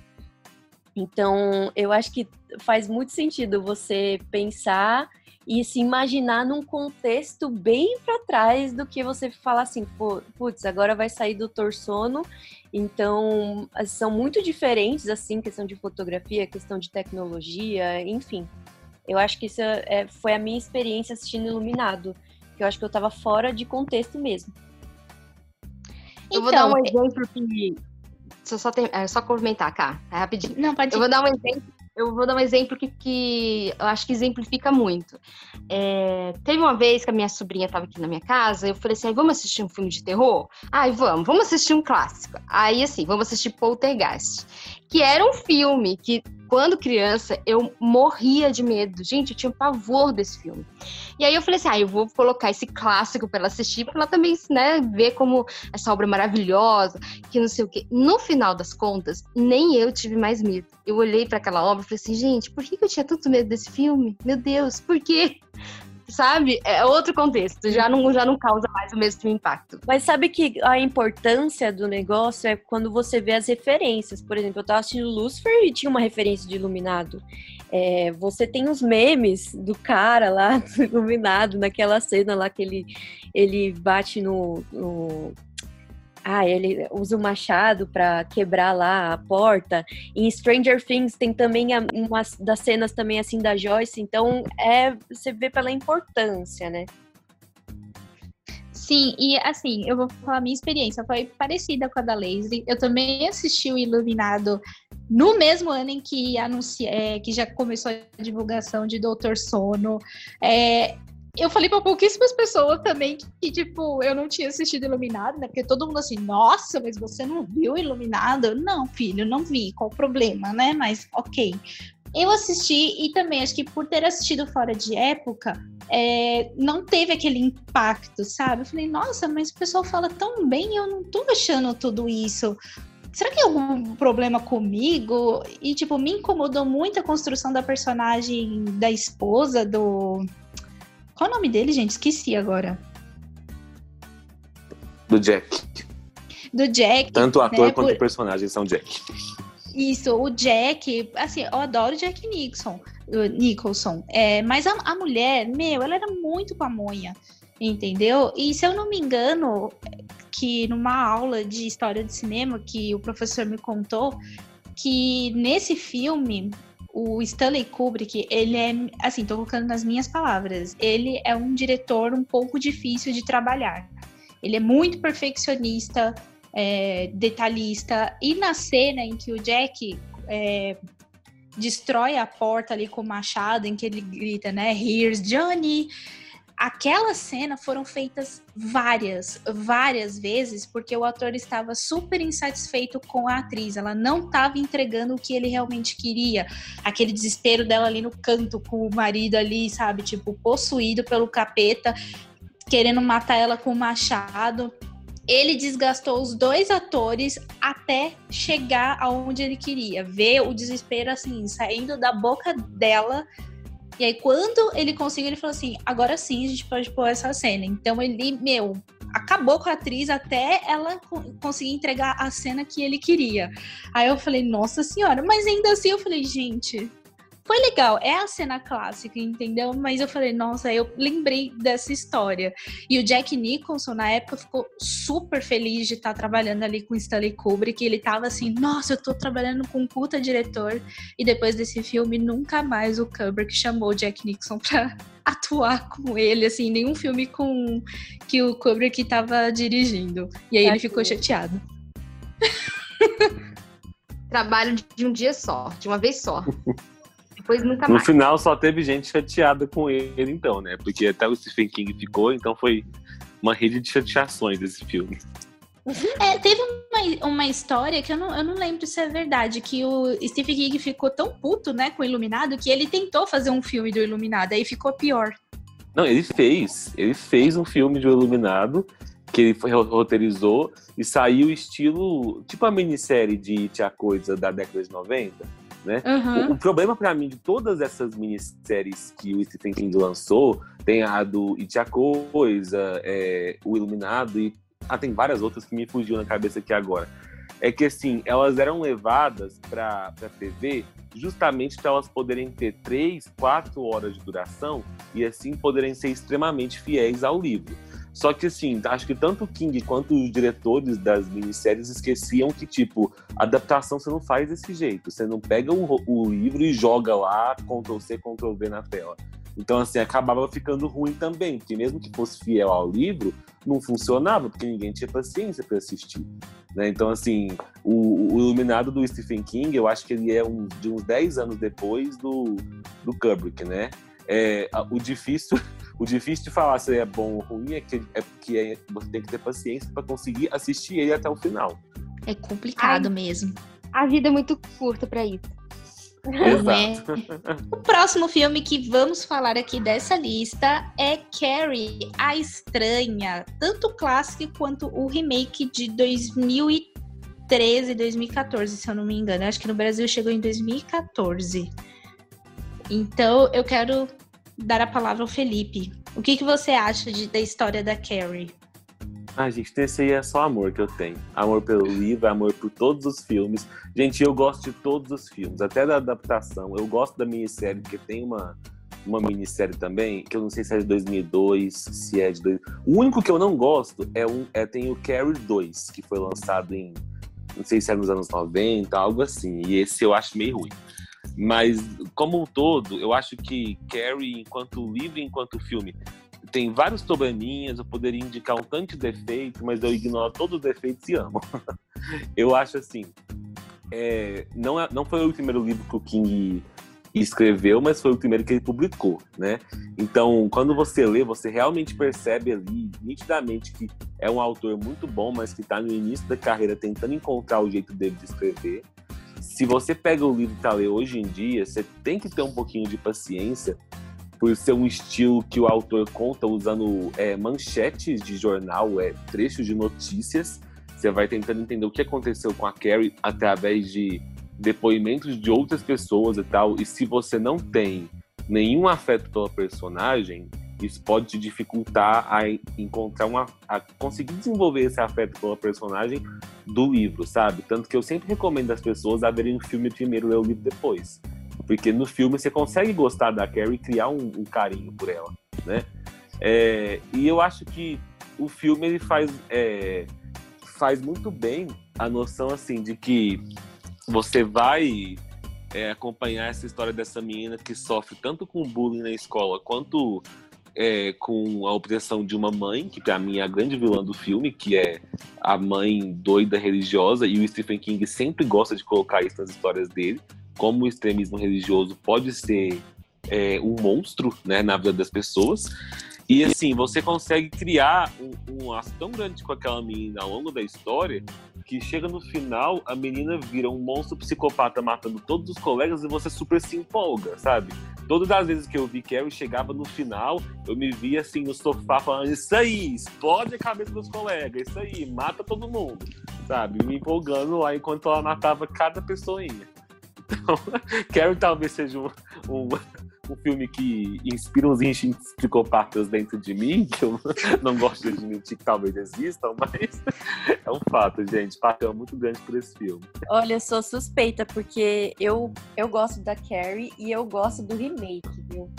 Então, eu acho que faz muito sentido você pensar e se imaginar num contexto bem para trás do que você falar assim, putz, agora vai sair do Torsono. Então, são muito diferentes, assim, questão de fotografia, questão de tecnologia, enfim. Eu acho que isso é, foi a minha experiência assistindo Iluminado que eu acho que eu tava fora de contexto mesmo. Eu vou dar um então, exemplo que. Deixa eu só, ter... é, só comentar, cá, é rapidinho. Não, pode Eu vou dar um exemplo. Eu vou dar um exemplo que, que eu acho que exemplifica muito. É, teve uma vez que a minha sobrinha estava aqui na minha casa, eu falei assim: vamos assistir um filme de terror? Ai, vamos, vamos assistir um clássico. Aí, assim, vamos assistir Poltergeist. Que era um filme que quando criança, eu morria de medo. Gente, eu tinha pavor desse filme. E aí eu falei assim: ah, eu vou colocar esse clássico para ela assistir, para ela também, né, ver como essa obra é maravilhosa, que não sei o quê. No final das contas, nem eu tive mais medo. Eu olhei para aquela obra e falei assim: gente, por que eu tinha tanto medo desse filme? Meu Deus, por quê? Sabe? É outro contexto, já não, já não causa mais o mesmo impacto. Mas sabe que a importância do negócio é quando você vê as referências. Por exemplo, eu tava assistindo Lucifer e tinha uma referência de Iluminado. É, você tem os memes do cara lá do Iluminado, naquela cena lá que ele, ele bate no, no ah, ele usa o machado para quebrar lá a porta. Em Stranger Things tem também uma das cenas também assim da Joyce, então é você vê pela importância, né? Sim, e assim, eu vou falar a minha experiência, foi parecida com a da Leslie. Eu também assisti o Iluminado no mesmo ano em que anuncia, é, que já começou a divulgação de Doutor Sono. É, eu falei para pouquíssimas pessoas também que, que, tipo, eu não tinha assistido Iluminado, né? Porque todo mundo assim, nossa, mas você não viu Iluminado? Não, filho, não vi. Qual o problema, né? Mas ok. Eu assisti e também acho que por ter assistido fora de época, é, não teve aquele impacto, sabe? Eu falei, nossa, mas o pessoal fala tão bem, eu não tô achando tudo isso. Será que tem algum problema comigo? E, tipo, me incomodou muito a construção da personagem da esposa do. Qual o nome dele, gente? Esqueci agora. Do Jack. Do Jack. Tanto o ator né, quanto por... o personagem são Jack. Isso, o Jack, assim, eu adoro o Jack Nixon, Nicholson, é, mas a, a, mulher, meu, ela era muito pamonha, entendeu? E se eu não me engano, que numa aula de história de cinema que o professor me contou, que nesse filme o Stanley Kubrick, ele é, assim, tô colocando nas minhas palavras, ele é um diretor um pouco difícil de trabalhar. Ele é muito perfeccionista, é, detalhista. E na cena em que o Jack é, destrói a porta ali com o machado, em que ele grita, né? Here's Johnny. Aquela cena foram feitas várias, várias vezes, porque o ator estava super insatisfeito com a atriz. Ela não estava entregando o que ele realmente queria. Aquele desespero dela ali no canto, com o marido ali, sabe? Tipo, possuído pelo capeta, querendo matar ela com o machado ele desgastou os dois atores até chegar aonde ele queria. Ver o desespero assim, saindo da boca dela. E aí, quando ele conseguiu, ele falou assim: agora sim a gente pode pôr essa cena. Então ele, meu, acabou com a atriz até ela conseguir entregar a cena que ele queria. Aí eu falei, nossa senhora, mas ainda assim eu falei, gente, foi legal, é a cena clássica, entendeu? Mas eu falei, nossa, eu lembrei dessa história. E o Jack Nicholson, na época, ficou super feliz de estar trabalhando ali com Stanley Kubrick. Ele tava assim, nossa, eu tô trabalhando com um puta diretor. E depois desse filme, nunca mais o Kubrick chamou o Jack Nicholson pra atuar com ele, assim, nenhum filme com que o Kubrick tava dirigindo. E aí ele ficou chateado. Trabalho de um dia só, de uma vez só. depois nunca no mais. No final só teve gente chateada com ele, então, né? Porque até o Stephen King ficou, então foi uma rede de chateações desse filme. É, teve uma, uma história que eu não, eu não lembro se é verdade, que o Stephen King ficou tão puto, né, com o Iluminado, que ele tentou fazer um filme do Iluminado, aí ficou pior. Não, ele fez. Ele fez um filme do Iluminado que ele foi, roteirizou e saiu estilo, tipo a minissérie de Tia Coisa da década de 90 né? Uhum. O, o, problema para mim de todas essas minisséries que o Stephen King lançou, tem a do It a Coisa, é, o Iluminado e ah, tem várias outras que me fugiu na cabeça aqui agora. É que assim, elas eram levadas para a TV justamente para elas poderem ter três, quatro horas de duração e assim poderem ser extremamente fiéis ao livro. Só que, assim, acho que tanto o King quanto os diretores das minisséries esqueciam que, tipo, adaptação você não faz desse jeito. Você não pega o, o livro e joga lá, Ctrl-C, Ctrl-V na tela. Então, assim, acabava ficando ruim também, porque mesmo que fosse fiel ao livro, não funcionava, porque ninguém tinha paciência para assistir. Né? Então, assim, o, o, Iluminado do Stephen King, eu acho que ele é um, de uns 10 anos depois do, do Kubrick, né? É, o difícil o difícil de falar se é bom ou ruim é que, é que é, você tem que ter paciência para conseguir assistir ele até o final. É complicado Ai, mesmo. A vida é muito curta para isso. Exato. É. O próximo filme que vamos falar aqui dessa lista é Carrie, a Estranha, tanto o clássico quanto o remake de 2013 e 2014, se eu não me engano. Acho que no Brasil chegou em 2014. Então, eu quero dar a palavra ao Felipe. O que, que você acha de, da história da Carrie? Ah, gente, esse aí é só amor que eu tenho. Amor pelo livro, amor por todos os filmes. Gente, eu gosto de todos os filmes, até da adaptação. Eu gosto da minissérie, porque tem uma, uma minissérie também, que eu não sei se é de 2002, se é de... Dois... O único que eu não gosto é, um, é tem o Carrie 2, que foi lançado em, não sei se é nos anos 90, algo assim, e esse eu acho meio ruim. Mas, como um todo, eu acho que Carrie, enquanto livro, enquanto filme, tem vários probleminhas, eu poderia indicar um tanto de defeito, mas eu ignoro todos os defeitos e amo. eu acho assim, é, não, é, não foi o primeiro livro que o King escreveu, mas foi o primeiro que ele publicou, né? Então, quando você lê, você realmente percebe ali, nitidamente, que é um autor muito bom, mas que está no início da carreira tentando encontrar o jeito dele de escrever. Se você pega o livro para ler hoje em dia, você tem que ter um pouquinho de paciência, por ser um estilo que o autor conta usando é, manchetes de jornal, é, trechos de notícias. Você vai tentando entender o que aconteceu com a Carrie através de depoimentos de outras pessoas e tal. E se você não tem nenhum afeto pela personagem, isso pode te dificultar a encontrar uma. a conseguir desenvolver esse afeto pela personagem do livro, sabe? Tanto que eu sempre recomendo às pessoas a verem o filme primeiro e ler o livro depois. Porque no filme você consegue gostar da Carrie e criar um, um carinho por ela, né? É, e eu acho que o filme ele faz, é, faz muito bem a noção assim de que você vai é, acompanhar essa história dessa menina que sofre tanto com bullying na escola quanto é, com a opressão de uma mãe, que para mim é a grande vilã do filme, que é a mãe doida religiosa, e o Stephen King sempre gosta de colocar isso nas histórias dele como o extremismo religioso pode ser é, um monstro né, na vida das pessoas. E assim, você consegue criar um, um laço tão grande com aquela menina ao longo da história que chega no final, a menina vira um monstro psicopata matando todos os colegas e você super se empolga, sabe? Todas as vezes que eu vi Carrie chegava no final, eu me via assim no sofá falando: Isso aí, explode a cabeça dos colegas, isso aí, mata todo mundo, sabe? Me empolgando lá enquanto ela matava cada pessoinha. Então, Carrie talvez seja um, um, um, filme que inspira uns instintos psicopatas dentro de mim, que eu não gosto de admitir que talvez existam, mas é um fato, gente. Paixão muito grande por esse filme. Olha, eu sou suspeita, porque eu, eu gosto da Carrie e eu gosto do remake, viu?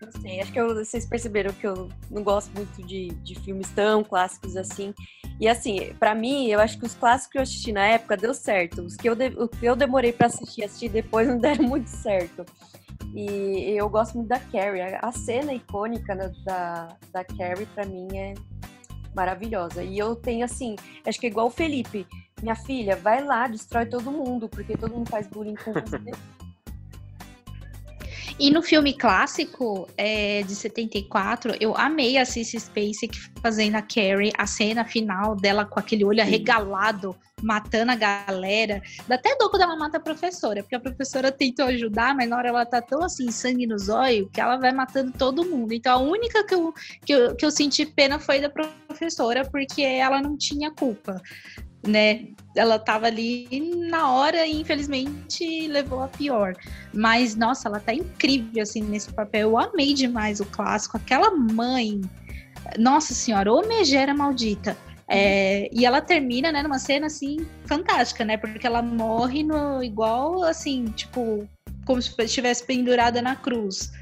Não sei, acho que eu, vocês perceberam que eu não gosto muito de, de filmes tão clássicos assim. E assim, para mim, eu acho que os clássicos que eu assisti na época deu certo. Os que eu, de, o que eu demorei para assistir, assistir depois não deram muito certo. E eu gosto muito da Carrie. A cena icônica da, da Carrie, para mim, é maravilhosa. E eu tenho assim, acho que é igual o Felipe. Minha filha, vai lá, destrói todo mundo, porque todo mundo faz bullying com você. E no filme clássico é, de 74, eu amei a Cissy Spacek fazendo a Carrie, a cena final dela com aquele olho arregalado, matando a galera. Dá até dor quando ela mata a professora, porque a professora tentou ajudar, mas na hora ela tá tão assim, sangue nos olhos, que ela vai matando todo mundo. Então a única que eu, que eu, que eu senti pena foi da professora, porque ela não tinha culpa né? Ela tava ali na hora e infelizmente levou a pior. Mas nossa, ela tá incrível assim nesse papel. Eu amei demais o clássico. Aquela mãe, nossa senhora, ô megera maldita. É, e ela termina, né, numa cena assim fantástica, né? Porque ela morre no igual assim, tipo, como se estivesse pendurada na cruz.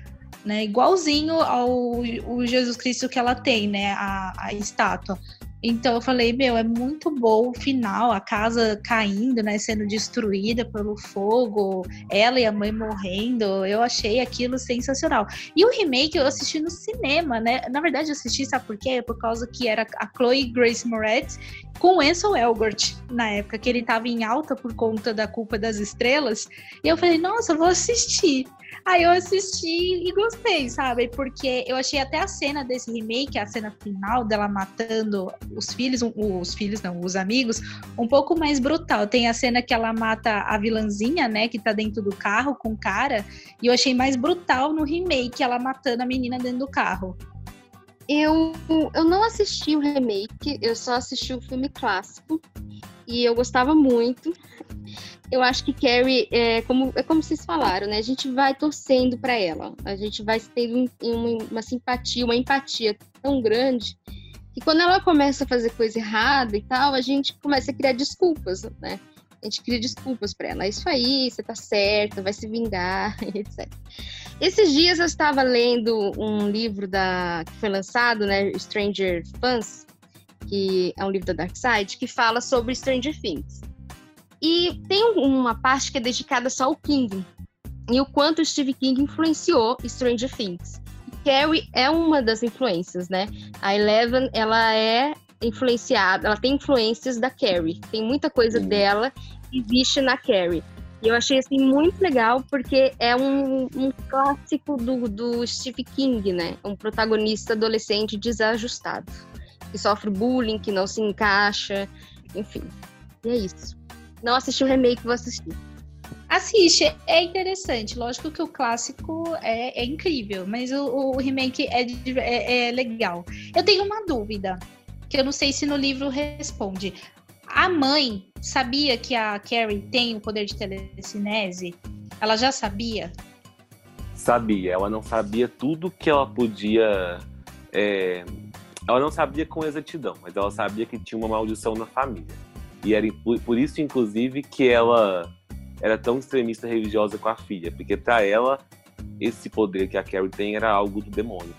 Né, igualzinho ao, ao Jesus Cristo que ela tem, né, a, a estátua. Então eu falei, meu, é muito bom o final, a casa caindo, né, sendo destruída pelo fogo, ela e a mãe morrendo. Eu achei aquilo sensacional. E o remake eu assisti no cinema, né? Na verdade eu assisti, sabe por quê? Por causa que era a Chloe Grace Moretz com Ansel Elgort na época, que ele estava em alta por conta da culpa das estrelas. E eu falei, nossa, vou assistir. Aí eu assisti e gostei, sabe? Porque eu achei até a cena desse remake, a cena final dela matando os filhos, os filhos não, os amigos, um pouco mais brutal. Tem a cena que ela mata a vilãzinha, né, que tá dentro do carro com o cara, e eu achei mais brutal no remake, ela matando a menina dentro do carro. Eu, eu não assisti o remake, eu só assisti o filme clássico e eu gostava muito eu acho que Carrie, é como, é como vocês falaram, né? A gente vai torcendo para ela, a gente vai tendo uma, uma simpatia, uma empatia tão grande que quando ela começa a fazer coisa errada e tal, a gente começa a criar desculpas, né? A gente cria desculpas para ela. Isso aí, você tá certa, vai se vingar, etc. Esses dias eu estava lendo um livro da que foi lançado, né, Stranger Fans, que é um livro da Dark Side, que fala sobre Stranger Things. E tem uma parte que é dedicada só ao King e o quanto o Steve King influenciou Stranger Things. Carrie é uma das influências, né? A Eleven, ela é influenciada, ela tem influências da Carrie. Tem muita coisa Sim. dela que existe na Carrie. E eu achei assim muito legal porque é um, um clássico do, do Steve King, né? Um protagonista adolescente desajustado, que sofre bullying, que não se encaixa, enfim. E é isso. Não assisti o remake, vou assistir. Assiste, é interessante. Lógico que o clássico é, é incrível, mas o, o remake é, é, é, legal. Eu tenho uma dúvida que eu não sei se no livro responde. A mãe sabia que a Carrie tem o poder de telecinese? Ela já sabia? Sabia. Ela não sabia tudo que ela podia. É... Ela não sabia com exatidão, mas ela sabia que tinha uma maldição na família. E era por isso, inclusive, que ela era tão extremista religiosa com a filha, porque para ela esse poder que a Carrie tem era algo do demônio.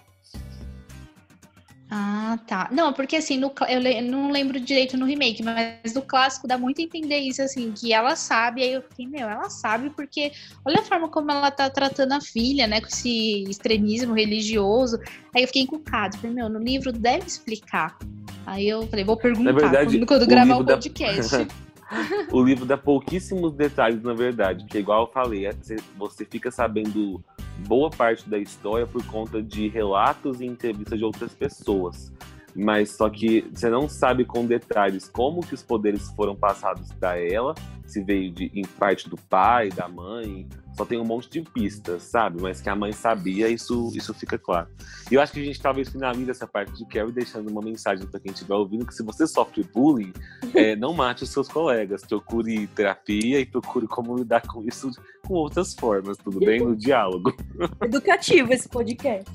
Ah, tá. Não, porque assim, no, eu não lembro direito no remake, mas no clássico dá muito a entender isso, assim, que ela sabe, aí eu fiquei, meu, ela sabe porque olha a forma como ela tá tratando a filha, né, com esse extremismo religioso. Aí eu fiquei encucado, falei, meu, no livro deve explicar. Aí eu falei, vou perguntar verdade, quando, quando gravar o podcast. Da... o livro dá pouquíssimos detalhes, na verdade, que igual eu falei, é, você fica sabendo boa parte da história por conta de relatos e entrevistas de outras pessoas. Mas só que você não sabe com detalhes como que os poderes foram passados para ela, se veio de, em parte do pai, da mãe, só tem um monte de pistas, sabe? Mas que a mãe sabia, isso, isso fica claro. E eu acho que a gente talvez finalize essa parte de Carrie deixando uma mensagem para quem estiver ouvindo que se você sofre bullying, é, não mate os seus colegas, procure terapia e procure como lidar com isso com outras formas, tudo bem? No diálogo. Educativo esse podcast.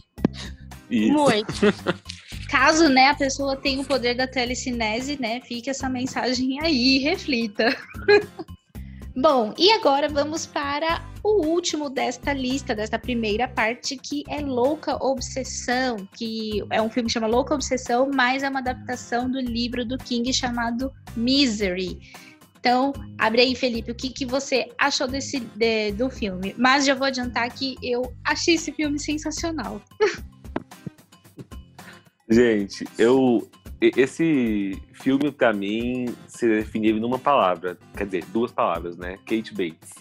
Isso. Muito. Caso, né, a pessoa tenha o poder da telecinese, né, fique essa mensagem aí, reflita. Bom, e agora vamos para o último desta lista, desta primeira parte, que é Louca Obsessão, que é um filme que chama Louca Obsessão, mas é uma adaptação do livro do King chamado Misery. Então, abre aí, Felipe, o que, que você achou desse, de, do filme? Mas já vou adiantar que eu achei esse filme sensacional. Gente, eu esse filme para mim se definiria numa palavra, quer dizer, duas palavras, né? Kate Bates.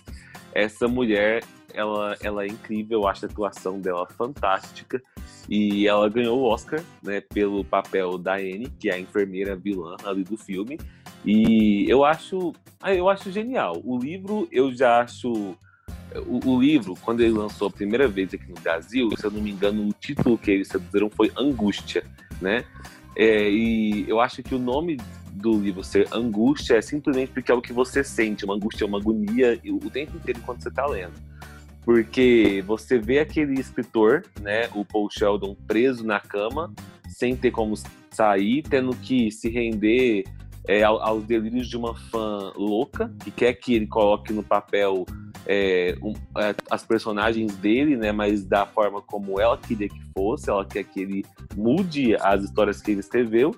Essa mulher, ela, ela é incrível, eu acho a atuação dela fantástica e ela ganhou o Oscar, né, pelo papel da Anne, que é a enfermeira vilã ali do filme. E eu acho, ah, eu acho genial. O livro eu já acho o, o, livro, quando ele lançou a primeira vez aqui no Brasil, se eu não me engano, o título que eles traduziram foi Angústia, né? É, e eu acho que o nome do livro ser Angústia é simplesmente porque é o que você sente, uma angústia, uma agonia o tempo inteiro quando você está lendo. Porque você vê aquele escritor, né, o Paul Sheldon, preso na cama, sem ter como sair, tendo que se render é, aos delírios de uma fã louca, que quer que ele coloque no papel é, um, é, as personagens dele, né, mas da forma como ela queria que fosse, ela quer que ele mude as histórias que ele escreveu.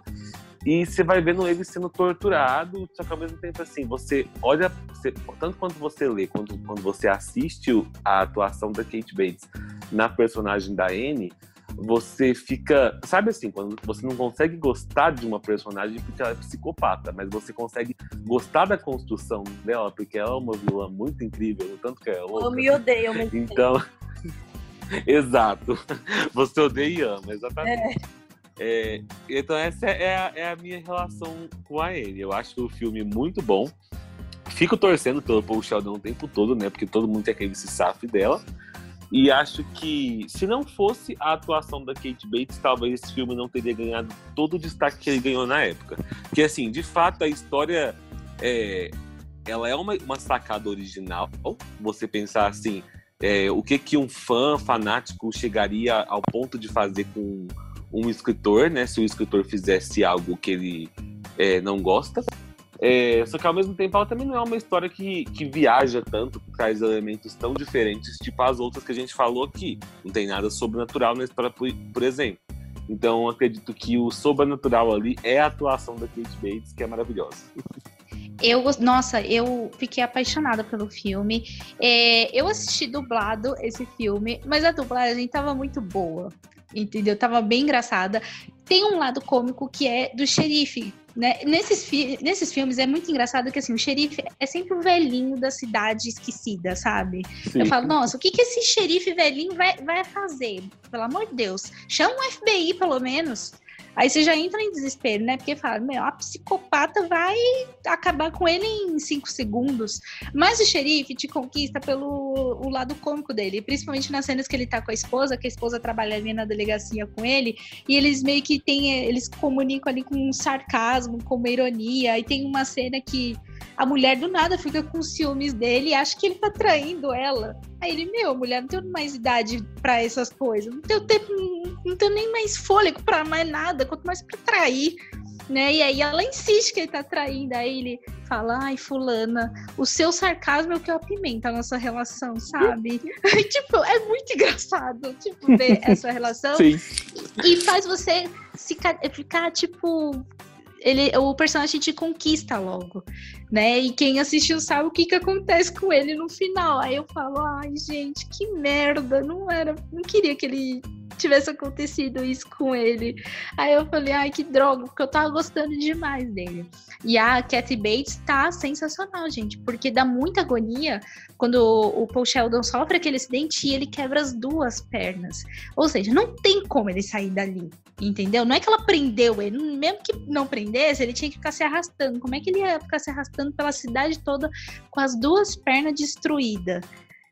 E você vai vendo ele sendo torturado, só que ao mesmo tempo assim, você olha, você, tanto quando você lê, quanto quando você assiste a atuação da Kate Bates na personagem da Anne, você fica. Sabe assim, quando você não consegue gostar de uma personagem porque ela é psicopata, mas você consegue gostar da construção dela porque ela é uma vilã muito incrível, tanto que ela é louca. Eu me odeio, mas. Então. Exato. Você odeia e ama, exatamente. É. É, então, essa é a, é a, minha relação com a Anne. Eu acho o filme muito bom. Fico torcendo pelo Paul Sheldon o tempo todo, né? Porque todo mundo tem aquele se safe dela. E acho que se não fosse a atuação da Kate Bates, talvez esse filme não teria ganhado todo o destaque que ele ganhou na época. Porque, assim, de fato, a história é, ela é uma, uma sacada original. Você pensar assim, é, o que que um fã fanático chegaria ao ponto de fazer com um escritor, né? Se o escritor fizesse algo que ele é, não gosta. É, só que ao mesmo tempo ela também não é uma história que, que viaja tanto, que traz elementos tão diferentes, tipo as outras que a gente falou aqui. Não tem nada sobrenatural na história, por, por exemplo. Então acredito que o sobrenatural ali é a atuação da Kate Bates, que é maravilhosa. Eu, nossa, eu fiquei apaixonada pelo filme. É, eu assisti dublado esse filme, mas a dublagem tava muito boa, entendeu? Tava bem engraçada. Tem um lado cômico que é do xerife, né? Nesses, fi nesses filmes é muito engraçado que assim, o xerife é sempre o velhinho da cidade esquecida, sabe? Sim. Eu falo, nossa, o que, que esse xerife velhinho vai, vai fazer? Pelo amor de Deus, chama um FBI pelo menos. Aí você já entra em desespero, né? Porque fala, meu, a psicopata vai acabar com ele em cinco segundos. Mas o xerife te conquista pelo o lado cômico dele, principalmente nas cenas que ele tá com a esposa, que a esposa trabalha ali na delegacia com ele, e eles meio que tem, eles comunicam ali com um sarcasmo, com uma ironia. E tem uma cena que a mulher do nada fica com ciúmes dele e acha que ele tá traindo ela. Aí ele, meu, mulher, não tenho mais idade para essas coisas, não tenho tempo, não tenho nem mais fôlego para mais nada, quanto mais para trair. Né? E aí ela insiste que ele tá traindo. Aí ele fala, ai, fulana, o seu sarcasmo é o que apimenta a nossa relação, sabe? Tipo, é muito engraçado, tipo, ver essa relação. Sim. E, e faz você ficar, ficar, tipo, ele, o personagem te conquista logo, né? E quem assistiu sabe o que, que acontece com ele no final. Aí eu falo, ai, gente, que merda, não era, não queria que ele tivesse acontecido isso com ele. Aí eu falei, ai, que droga, porque eu tava gostando demais dele. E a Kathy Bates tá sensacional, gente, porque dá muita agonia quando o Paul Sheldon sofre aquele acidente e ele quebra as duas pernas. Ou seja, não tem como ele sair dali, entendeu? Não é que ela prendeu ele, mesmo que não prendesse, ele tinha que ficar se arrastando. Como é que ele ia ficar se arrastando pela cidade toda com as duas pernas destruídas?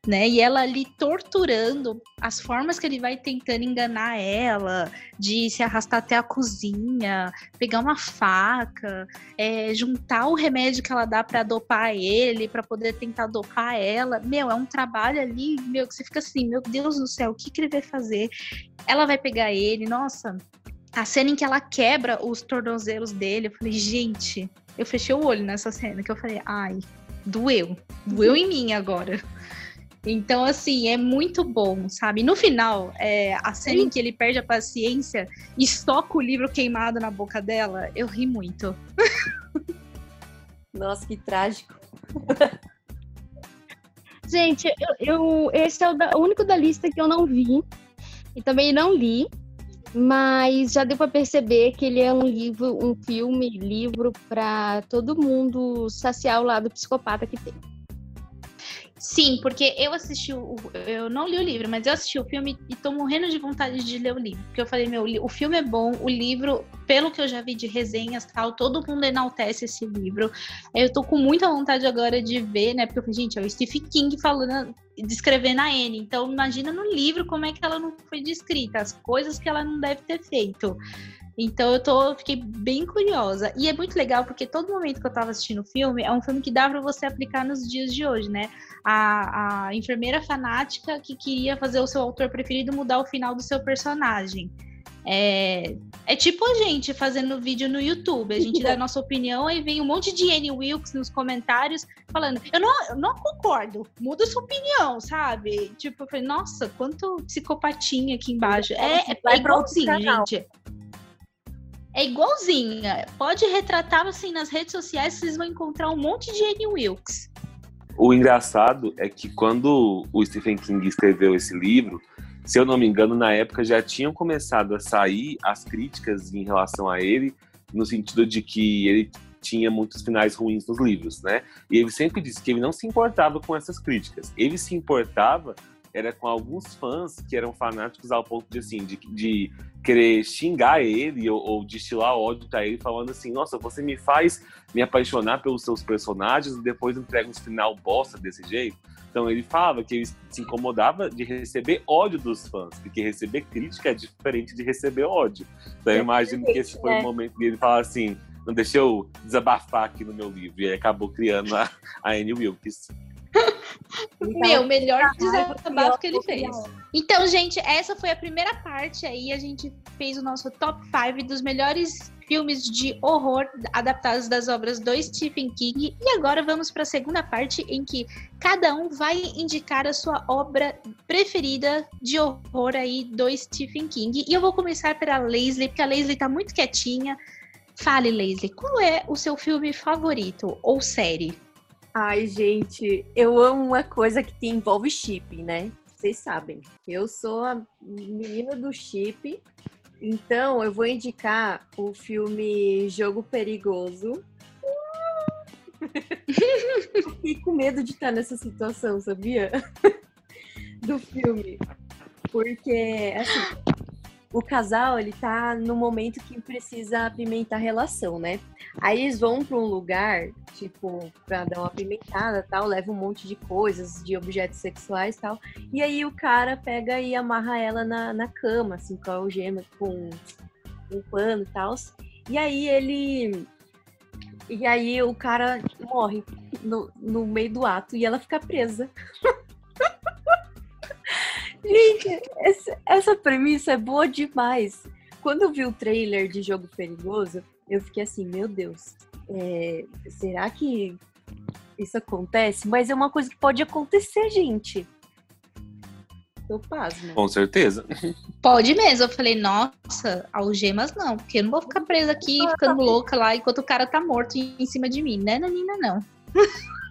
Né? E ela ali torturando as formas que ele vai tentando enganar ela, de se arrastar até a cozinha, pegar uma faca, é, juntar o remédio que ela dá para dopar ele, para poder tentar dopar ela. Meu, é um trabalho ali, meu, que você fica assim, meu Deus do céu, o que, que ele vai fazer? Ela vai pegar ele, nossa. A cena em que ela quebra os tornozelos dele, eu falei, gente, eu fechei o olho nessa cena, que eu falei, ai, doeu, doeu em mim agora. Então, assim, é muito bom, sabe? No final, é, a cena Sim. em que ele perde a paciência e soca o livro queimado na boca dela, eu ri muito. Nossa, que trágico. Gente, eu, eu, esse é o, da, o único da lista que eu não vi e também não li, mas já deu para perceber que ele é um livro, um filme, livro para todo mundo saciar o lado psicopata que tem. Sim, porque eu assisti o. Eu não li o livro, mas eu assisti o filme e tô morrendo de vontade de ler o livro. Porque eu falei, meu, o filme é bom, o livro, pelo que eu já vi de resenhas tal, todo mundo enaltece esse livro. Eu tô com muita vontade agora de ver, né? Porque gente, é o Stephen King falando, descrevendo a Anne. Então, imagina no livro como é que ela não foi descrita, as coisas que ela não deve ter feito. Então eu tô, fiquei bem curiosa. E é muito legal porque todo momento que eu tava assistindo o filme é um filme que dá para você aplicar nos dias de hoje, né? A, a enfermeira fanática que queria fazer o seu autor preferido mudar o final do seu personagem. É, é tipo a gente fazendo vídeo no YouTube. A gente dá a nossa opinião e vem um monte de Annie Wilkes nos comentários falando: Eu não, eu não concordo, muda sua opinião, sabe? Tipo, eu falei, nossa, quanto psicopatinha aqui embaixo. É, é, é igualzinho, gente. É igualzinha. Pode retratar assim nas redes sociais, vocês vão encontrar um monte de Annie Wilkes. O engraçado é que quando o Stephen King escreveu esse livro, se eu não me engano, na época já tinham começado a sair as críticas em relação a ele, no sentido de que ele tinha muitos finais ruins nos livros, né? E ele sempre disse que ele não se importava com essas críticas. Ele se importava era com alguns fãs que eram fanáticos ao ponto de assim de, de querer xingar ele ou, ou destilar ódio para ele, falando assim: Nossa, você me faz me apaixonar pelos seus personagens e depois entrega um final bosta desse jeito. Então ele falava que ele se incomodava de receber ódio dos fãs, porque receber crítica é diferente de receber ódio. Então eu imagino que esse foi o momento dele falar assim: Não deixa eu desabafar aqui no meu livro. E aí acabou criando a, a Annie Wilkes. Então, Meu, melhor desabafo que ele fez. Então, gente, essa foi a primeira parte aí. A gente fez o nosso top 5 dos melhores filmes de horror adaptados das obras do Stephen King. E agora vamos para a segunda parte em que cada um vai indicar a sua obra preferida de horror aí do Stephen King. E eu vou começar pela Leslie, porque a Leslie tá muito quietinha. Fale, Leslie, qual é o seu filme favorito ou série? Ai, gente, eu amo uma coisa que envolve chip, né? Vocês sabem. Eu sou a menina do chip. Então, eu vou indicar o filme Jogo Perigoso. Fiquei com medo de estar nessa situação, sabia? do filme. Porque, assim, o casal, ele tá no momento que precisa apimentar a relação, né? Aí eles vão para um lugar, tipo, pra dar uma apimentada tal, leva um monte de coisas, de objetos sexuais tal. E aí o cara pega e amarra ela na, na cama, assim, com a algema, com um pano e tal. E aí ele. E aí o cara morre no, no meio do ato e ela fica presa. Gente, essa, essa premissa é boa demais. Quando eu vi o trailer de Jogo Perigoso, eu fiquei assim, meu Deus, é, será que isso acontece? Mas é uma coisa que pode acontecer, gente. Tô pasma. Com certeza. Pode mesmo. Eu falei, nossa, algemas não, porque eu não vou ficar presa aqui, ficando louca lá, enquanto o cara tá morto em cima de mim, né, Nanina? Não.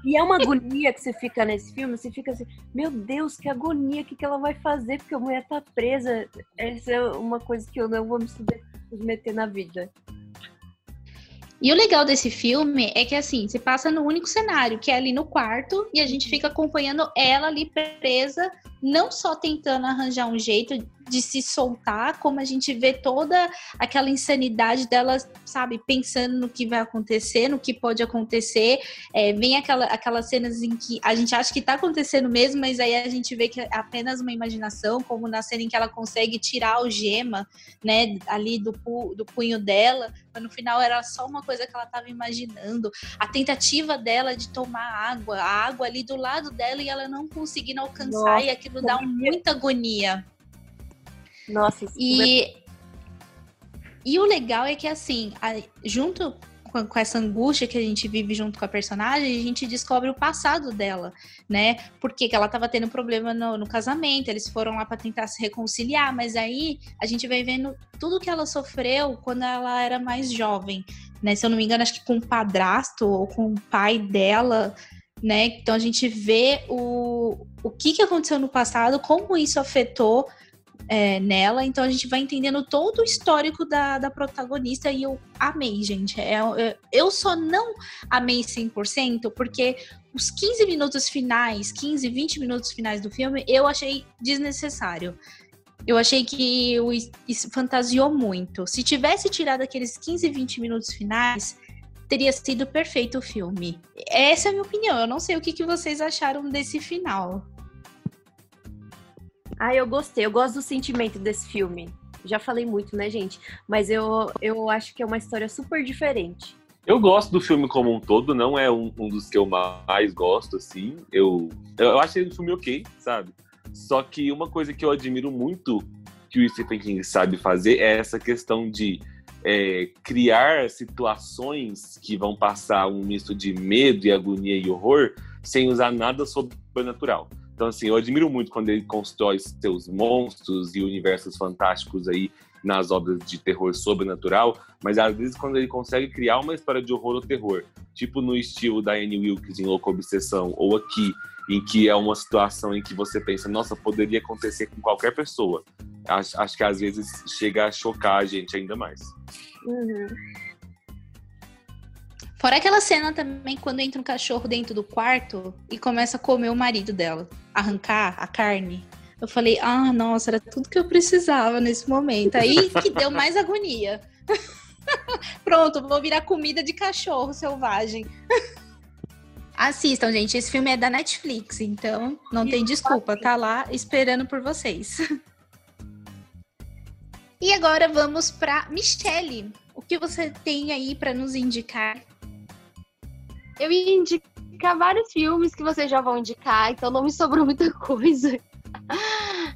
E é uma agonia que você fica nesse filme, você fica assim, meu Deus, que agonia, o que, que ela vai fazer? Porque a mulher tá presa. Essa é uma coisa que eu não vou me submeter na vida. E o legal desse filme é que, assim, você passa no único cenário, que é ali no quarto, e a gente fica acompanhando ela ali presa, não só tentando arranjar um jeito de se soltar, como a gente vê toda aquela insanidade dela, sabe, pensando no que vai acontecer, no que pode acontecer. É, vem aquela, aquelas cenas em que a gente acha que tá acontecendo mesmo, mas aí a gente vê que é apenas uma imaginação, como na cena em que ela consegue tirar a algema, né, ali do, do punho dela, mas no final era só uma coisa que ela estava imaginando. A tentativa dela de tomar água, a água ali do lado dela e ela não conseguindo alcançar, Nossa, e aquilo dá muita agonia. Nossa, e, é... e o legal é que, assim, a, junto com, com, essa angústia que a gente vive junto com a personagem, a gente descobre o passado dela, né? Porque que ela estava tendo problema no, no, casamento, eles foram lá para tentar se reconciliar, mas aí a gente vai vendo tudo que ela sofreu quando ela era mais jovem, né? Se eu não me engano, acho que com o padrasto ou com o pai dela. Né? Então a gente vê o, o que, que aconteceu no passado, como isso afetou é, nela, então a gente vai entendendo todo o histórico da, da protagonista e eu amei, gente. É, é, eu só não amei 100% porque os 15 minutos finais, 15, 20 minutos finais do filme, eu achei desnecessário. Eu achei que o, fantasiou muito. Se tivesse tirado aqueles 15, 20 minutos finais, teria sido perfeito o filme. Essa é a minha opinião. Eu não sei o que, que vocês acharam desse final. Ah, eu gostei. Eu gosto do sentimento desse filme. Já falei muito, né, gente? Mas eu, eu acho que é uma história super diferente. Eu gosto do filme como um todo, não é um, um dos que eu mais gosto, assim. Eu, eu achei o filme ok, sabe? Só que uma coisa que eu admiro muito que o Stephen King sabe fazer é essa questão de é, criar situações que vão passar um misto de medo e agonia e horror sem usar nada sobrenatural. Então, assim, eu admiro muito quando ele constrói seus monstros e universos fantásticos aí nas obras de terror sobrenatural, mas às vezes quando ele consegue criar uma história de horror ou terror, tipo no estilo da Annie Wilkes em Louca Obsessão, ou aqui, em que é uma situação em que você pensa, nossa, poderia acontecer com qualquer pessoa. Acho, acho que às vezes chega a chocar a gente ainda mais. Uhum. Fora aquela cena também quando entra um cachorro dentro do quarto e começa a comer o marido dela, arrancar a carne. Eu falei, ah, nossa, era tudo que eu precisava nesse momento. Aí que deu mais agonia. Pronto, vou virar comida de cachorro selvagem. Assistam, gente. Esse filme é da Netflix, então não tem desculpa. Tá lá esperando por vocês. E agora vamos para Michelle. O que você tem aí para nos indicar eu ia indicar vários filmes que vocês já vão indicar, então não me sobrou muita coisa.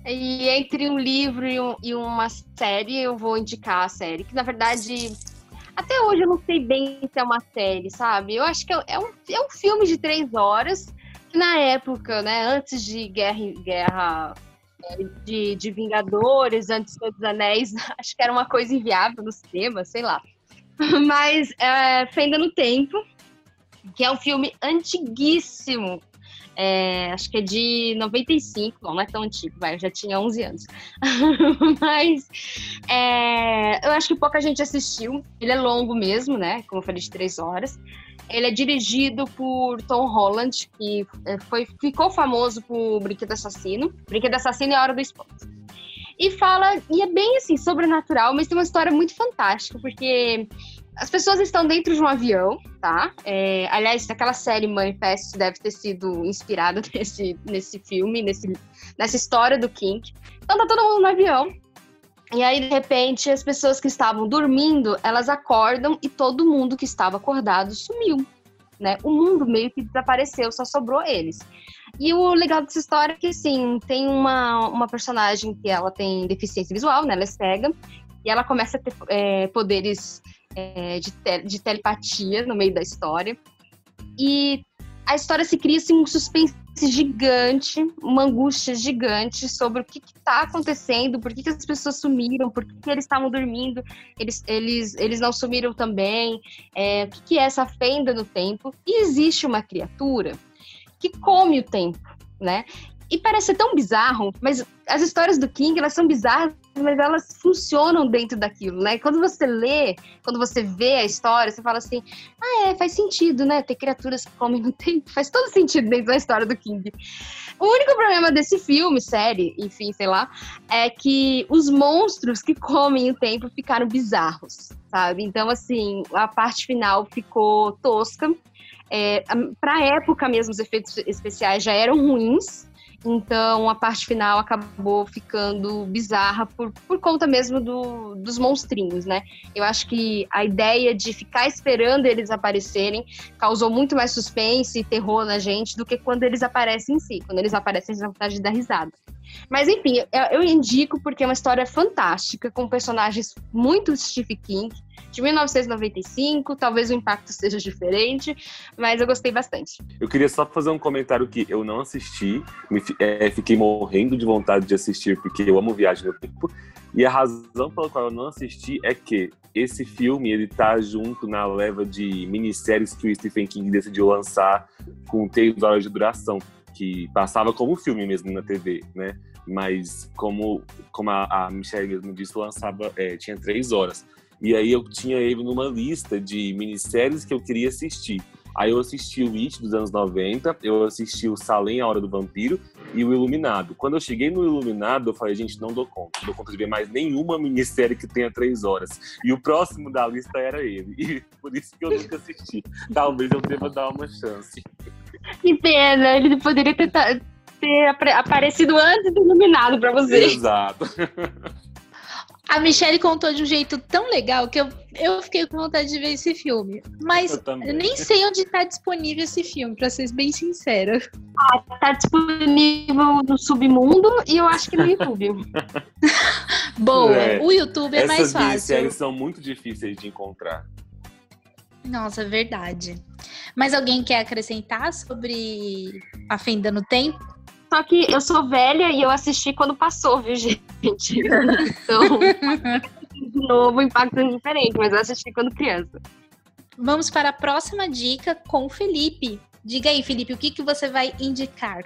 E entre um livro e, um, e, uma série, eu vou indicar a série, que na verdade Até hoje eu não sei bem se é uma série, sabe? Eu acho que é um, é um filme de três horas, que na época, né, antes de Guerra, guerra é, de, de Vingadores, antes dos Anéis, acho que era uma coisa inviável no cinema, sei lá. Mas é, Fenda no Tempo, que é um filme antiguíssimo, é, acho que é de 95, não, não é tão antigo, vai, eu já tinha 11 anos. Mas é, eu acho que pouca gente assistiu. Ele é longo mesmo, né? Como eu falei, de três horas. Ele é dirigido por Tom Holland, que é, foi, ficou famoso por Brinquedo Assassino. Brinquedo Assassino é a Hora do Esporte. E fala, e é bem assim, sobrenatural, mas tem uma história muito fantástica, porque as pessoas estão dentro de um avião, tá? É, aliás, aquela série Manifest deve ter sido inspirada nesse, nesse filme, nesse, nessa história do King. Então tá todo mundo no avião. E aí, de repente, as pessoas que estavam dormindo, elas acordam e todo mundo que estava acordado sumiu. Né? O mundo meio que desapareceu, só sobrou eles. E o legal dessa história é que, assim, tem uma, uma personagem que ela tem deficiência visual, né? Ela é cega. E ela começa a ter é, poderes é, de, te de telepatia no meio da história. E a história se cria assim, um suspense gigante, uma angústia gigante sobre o que está acontecendo, por que, que, as pessoas sumiram, por que, que eles estavam dormindo, eles, eles, eles não sumiram também, é, o que, que é essa fenda no tempo. E existe uma criatura que come o tempo, né? E parece tão bizarro, mas as histórias do King, elas são bizarras, mas elas funcionam dentro daquilo, né? Quando você lê, quando você vê a história, você fala assim: ah, é, faz sentido, né? Ter criaturas que comem no tempo, faz todo sentido dentro da história do King. O único problema desse filme, série, enfim, sei lá, é que os monstros que comem o tempo ficaram bizarros, sabe? Então, assim, a parte final ficou tosca. É, pra época mesmo, os efeitos especiais já eram ruins, então a parte final acabou ficando bizarra por, por conta mesmo do, dos monstrinhos, né? Eu acho que a ideia de ficar esperando eles aparecerem causou muito mais suspense e terror na gente do que quando eles aparecem em si. Quando eles aparecem, a gente dá vontade de dar risada. Mas enfim, eu indico porque é uma história fantástica, com personagens muito Stephen King, de 1995, talvez o impacto seja diferente, mas eu gostei bastante. Eu queria só fazer um comentário que eu não assisti, me, é, fiquei morrendo de vontade de assistir, porque eu amo Viagem no Tempo, e a razão pela qual eu não assisti é que esse filme, ele tá junto na leva de minisséries que o Stephen King decidiu lançar com três horas de duração que passava como filme mesmo na TV, né? Mas como, como a, a Michelle mesmo disse, lançava, é, tinha três horas. E aí eu tinha ele numa lista de minisséries que eu queria assistir. Aí eu assisti o It dos anos 90, eu assisti o Salem, A Hora do Vampiro e o Iluminado. Quando eu cheguei no Iluminado, eu falei, gente, não dou conta. Não dou conta de ver mais nenhuma minissérie que tenha três horas. E o próximo da lista era ele. E por isso que eu nunca assisti. Talvez eu deva dar uma chance. Que pena, ele poderia ter, ter aparecido antes do Iluminado para você. Exato. A Michelle contou de um jeito tão legal que eu, eu fiquei com vontade de ver esse filme. Mas eu, eu nem sei onde está disponível esse filme, para ser bem sincera. Ah, tá disponível no Submundo e eu acho que no YouTube. Boa, é, o YouTube é mais fácil. Essas séries são muito difíceis de encontrar. Nossa, verdade. Mas alguém quer acrescentar sobre a Fenda no Tempo? Só que eu sou velha e eu assisti quando passou, viu, gente? Então, de novo, o impacto é diferente, mas eu assisti quando criança. Vamos para a próxima dica com o Felipe. Diga aí, Felipe, o que, que você vai indicar?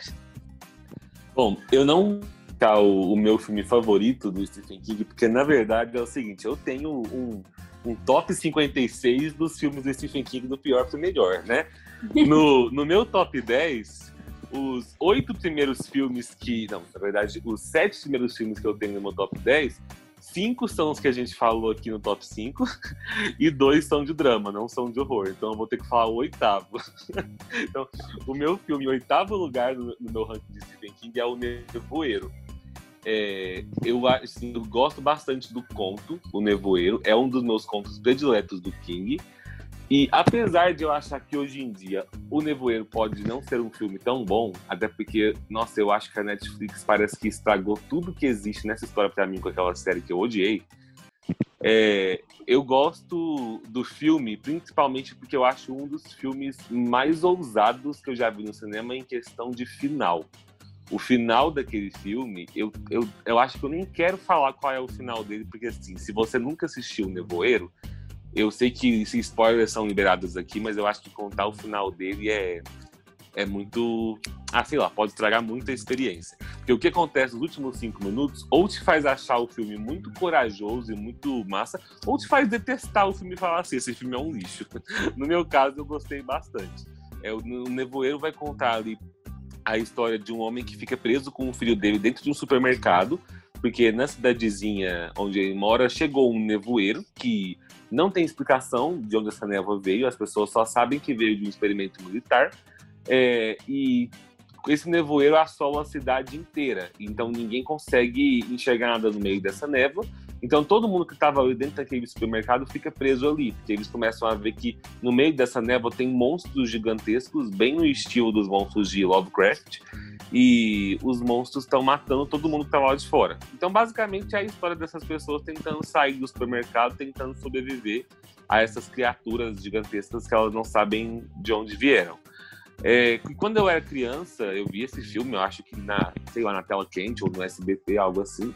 Bom, eu não indicar o, o meu filme favorito do Stephen King, porque na verdade é o seguinte, eu tenho um, um top 56 dos filmes do Stephen King do pior para o melhor, né? No, no meu top 10, os oito primeiros filmes que. Não, na verdade, os sete primeiros filmes que eu tenho no meu top 10, cinco são os que a gente falou aqui no top 5 e dois são de drama, não são de horror. Então eu vou ter que falar o oitavo. então, o meu filme, oitavo lugar no, no meu ranking de Stephen King é O Nevoeiro. É, eu, assim, eu gosto bastante do conto, O Nevoeiro. É um dos meus contos prediletos do King. E apesar de eu achar que hoje em dia O Nevoeiro pode não ser um filme tão bom, até porque, nossa, eu acho que a Netflix parece que estragou tudo que existe nessa história para mim com aquela série que eu odiei. É, eu gosto do filme, principalmente porque eu acho um dos filmes mais ousados que eu já vi no cinema em questão de final. O final daquele filme, eu, eu, eu acho que eu nem quero falar qual é o final dele, porque assim, se você nunca assistiu o Nevoeiro, eu sei que spoilers são liberados aqui, mas eu acho que contar o final dele é, é muito. Ah, sei lá, pode estragar muito a experiência. Porque o que acontece nos últimos cinco minutos, ou te faz achar o filme muito corajoso e muito massa, ou te faz detestar o filme e falar assim: esse filme é um lixo. No meu caso, eu gostei bastante. É, o Nevoeiro vai contar ali a história de um homem que fica preso com o filho dele dentro de um supermercado, porque na cidadezinha onde ele mora chegou um nevoeiro que não tem explicação de onde essa névoa veio, as pessoas só sabem que veio de um experimento militar. É, e esse nevoeiro assola a cidade inteira, então ninguém consegue enxergar nada no meio dessa névoa. Então todo mundo que estava ali dentro daquele supermercado fica preso ali, porque eles começam a ver que no meio dessa névoa tem monstros gigantescos, bem no estilo dos monstros de Lovecraft, e os monstros estão matando todo mundo que está lá de fora. Então basicamente é a história dessas pessoas tentando sair do supermercado, tentando sobreviver a essas criaturas gigantescas que elas não sabem de onde vieram. É, quando eu era criança, eu vi esse filme, eu acho que na, sei lá, na tela quente ou no SBT, algo assim.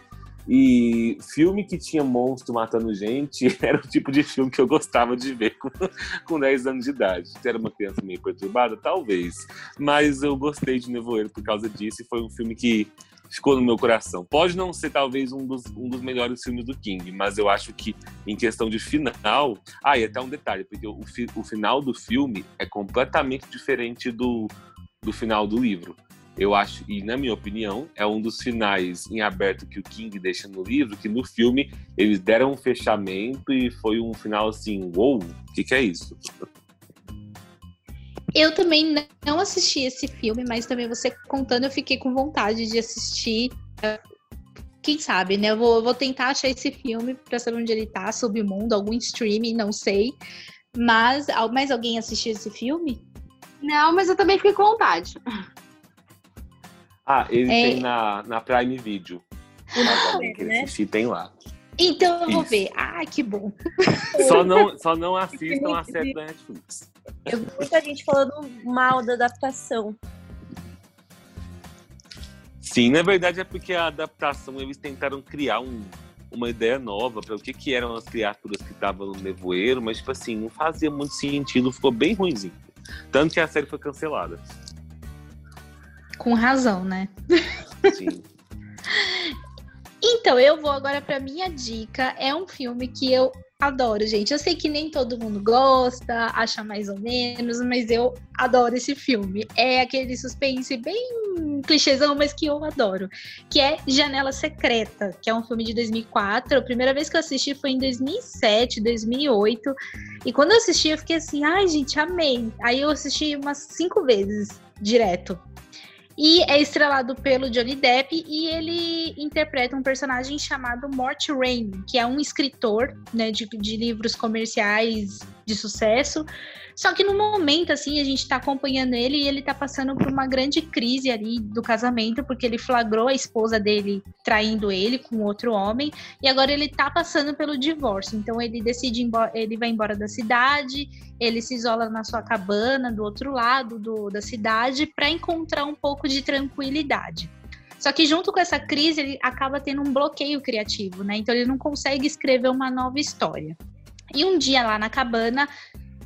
E filme que tinha monstro matando gente era o tipo de filme que eu gostava de ver com, com 10 anos de idade. Era uma criança meio perturbada, talvez. Mas eu gostei de Nevoeiro por causa disso e foi um filme que ficou no meu coração. Pode não ser talvez um dos, um dos melhores filmes do King, mas eu acho que em questão de final. Ah, e até um detalhe, porque o, o final do filme é completamente diferente do, do final do livro. Eu acho, e na minha opinião, é um dos finais em aberto que o King deixa no livro, que no filme eles deram um fechamento e foi um final assim, uou, o que, que é isso? Eu também não assisti esse filme, mas também você contando, eu fiquei com vontade de assistir. Quem sabe, né? Eu vou, vou tentar achar esse filme para saber onde ele tá, Submundo, algum streaming, não sei. Mas mais alguém assistiu esse filme? Não, mas eu também fiquei com vontade. Ah, ele é... tem na, na Prime Video. Se né? assistir, tem lá. Então eu vou ver. Ah, que bom. Só não, só não assistam a série da Netflix. Eu vi muita gente falando mal da adaptação. Sim, na verdade é porque a adaptação eles tentaram criar um, uma ideia nova para o que, que eram as criaturas que estavam no nevoeiro, mas tipo assim, não fazia muito sentido, ficou bem ruimzinho. Tanto que a série foi cancelada. Com razão, né? Sim. então, eu vou agora para minha dica. É um filme que eu adoro, gente. Eu sei que nem todo mundo gosta, acha mais ou menos, mas eu adoro esse filme. É aquele suspense bem clichêzão, mas que eu adoro. Que é Janela Secreta, que é um filme de 2004. A primeira vez que eu assisti foi em 2007, 2008. E quando eu assisti, eu fiquei assim, ai, gente, amei. Aí eu assisti umas cinco vezes direto. E é estrelado pelo Johnny Depp e ele interpreta um personagem chamado Mort Rain, que é um escritor né, de, de livros comerciais de sucesso. Só que no momento, assim, a gente tá acompanhando ele e ele tá passando por uma grande crise ali do casamento, porque ele flagrou a esposa dele traindo ele com outro homem, e agora ele tá passando pelo divórcio. Então ele decide, ele vai embora da cidade, ele se isola na sua cabana do outro lado do, da cidade para encontrar um pouco de tranquilidade. Só que junto com essa crise, ele acaba tendo um bloqueio criativo, né? Então ele não consegue escrever uma nova história. E um dia lá na cabana,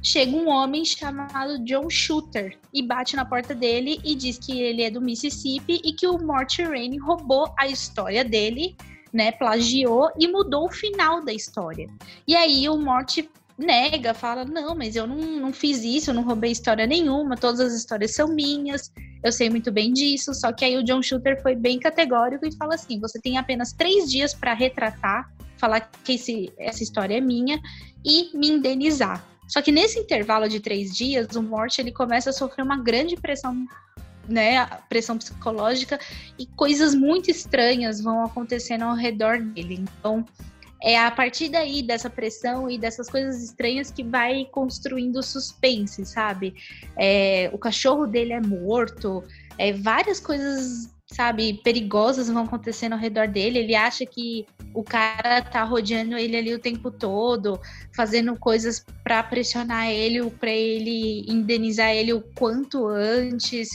chega um homem chamado John Shooter e bate na porta dele e diz que ele é do Mississippi e que o Mort Rainey roubou a história dele, né, plagiou e mudou o final da história. E aí o Mort nega, fala: Não, mas eu não, não fiz isso, eu não roubei história nenhuma, todas as histórias são minhas, eu sei muito bem disso. Só que aí o John Shooter foi bem categórico e fala assim: Você tem apenas três dias para retratar, falar que esse, essa história é minha e me indenizar. Só que nesse intervalo de três dias, o Morte ele começa a sofrer uma grande pressão, né, pressão psicológica e coisas muito estranhas vão acontecendo ao redor dele. Então, é a partir daí dessa pressão e dessas coisas estranhas que vai construindo suspense, sabe? É, o cachorro dele é morto, é, várias coisas sabe, perigosas vão acontecendo ao redor dele. Ele acha que o cara tá rodeando ele ali o tempo todo, fazendo coisas para pressionar ele, para ele indenizar ele o quanto antes.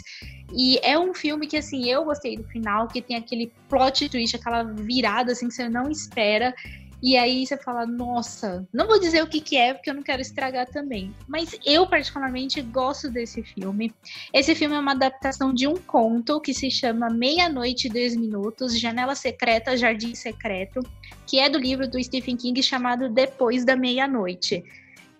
E é um filme que, assim, eu gostei do final, que tem aquele plot twist, aquela virada, assim, que você não espera. E aí você fala, nossa, não vou dizer o que, que é, porque eu não quero estragar também. Mas eu, particularmente, gosto desse filme. Esse filme é uma adaptação de um conto que se chama Meia-Noite e Dois Minutos, Janela Secreta, Jardim Secreto, que é do livro do Stephen King chamado Depois da Meia-Noite.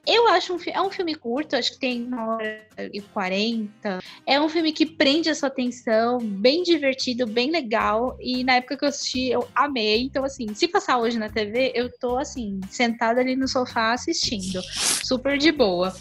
Eu acho um, é um filme curto, acho que tem uma hora e quarenta. É um filme que prende a sua atenção, bem divertido, bem legal. E na época que eu assisti, eu amei. Então, assim, se passar hoje na TV, eu tô, assim, sentada ali no sofá assistindo. Super de boa.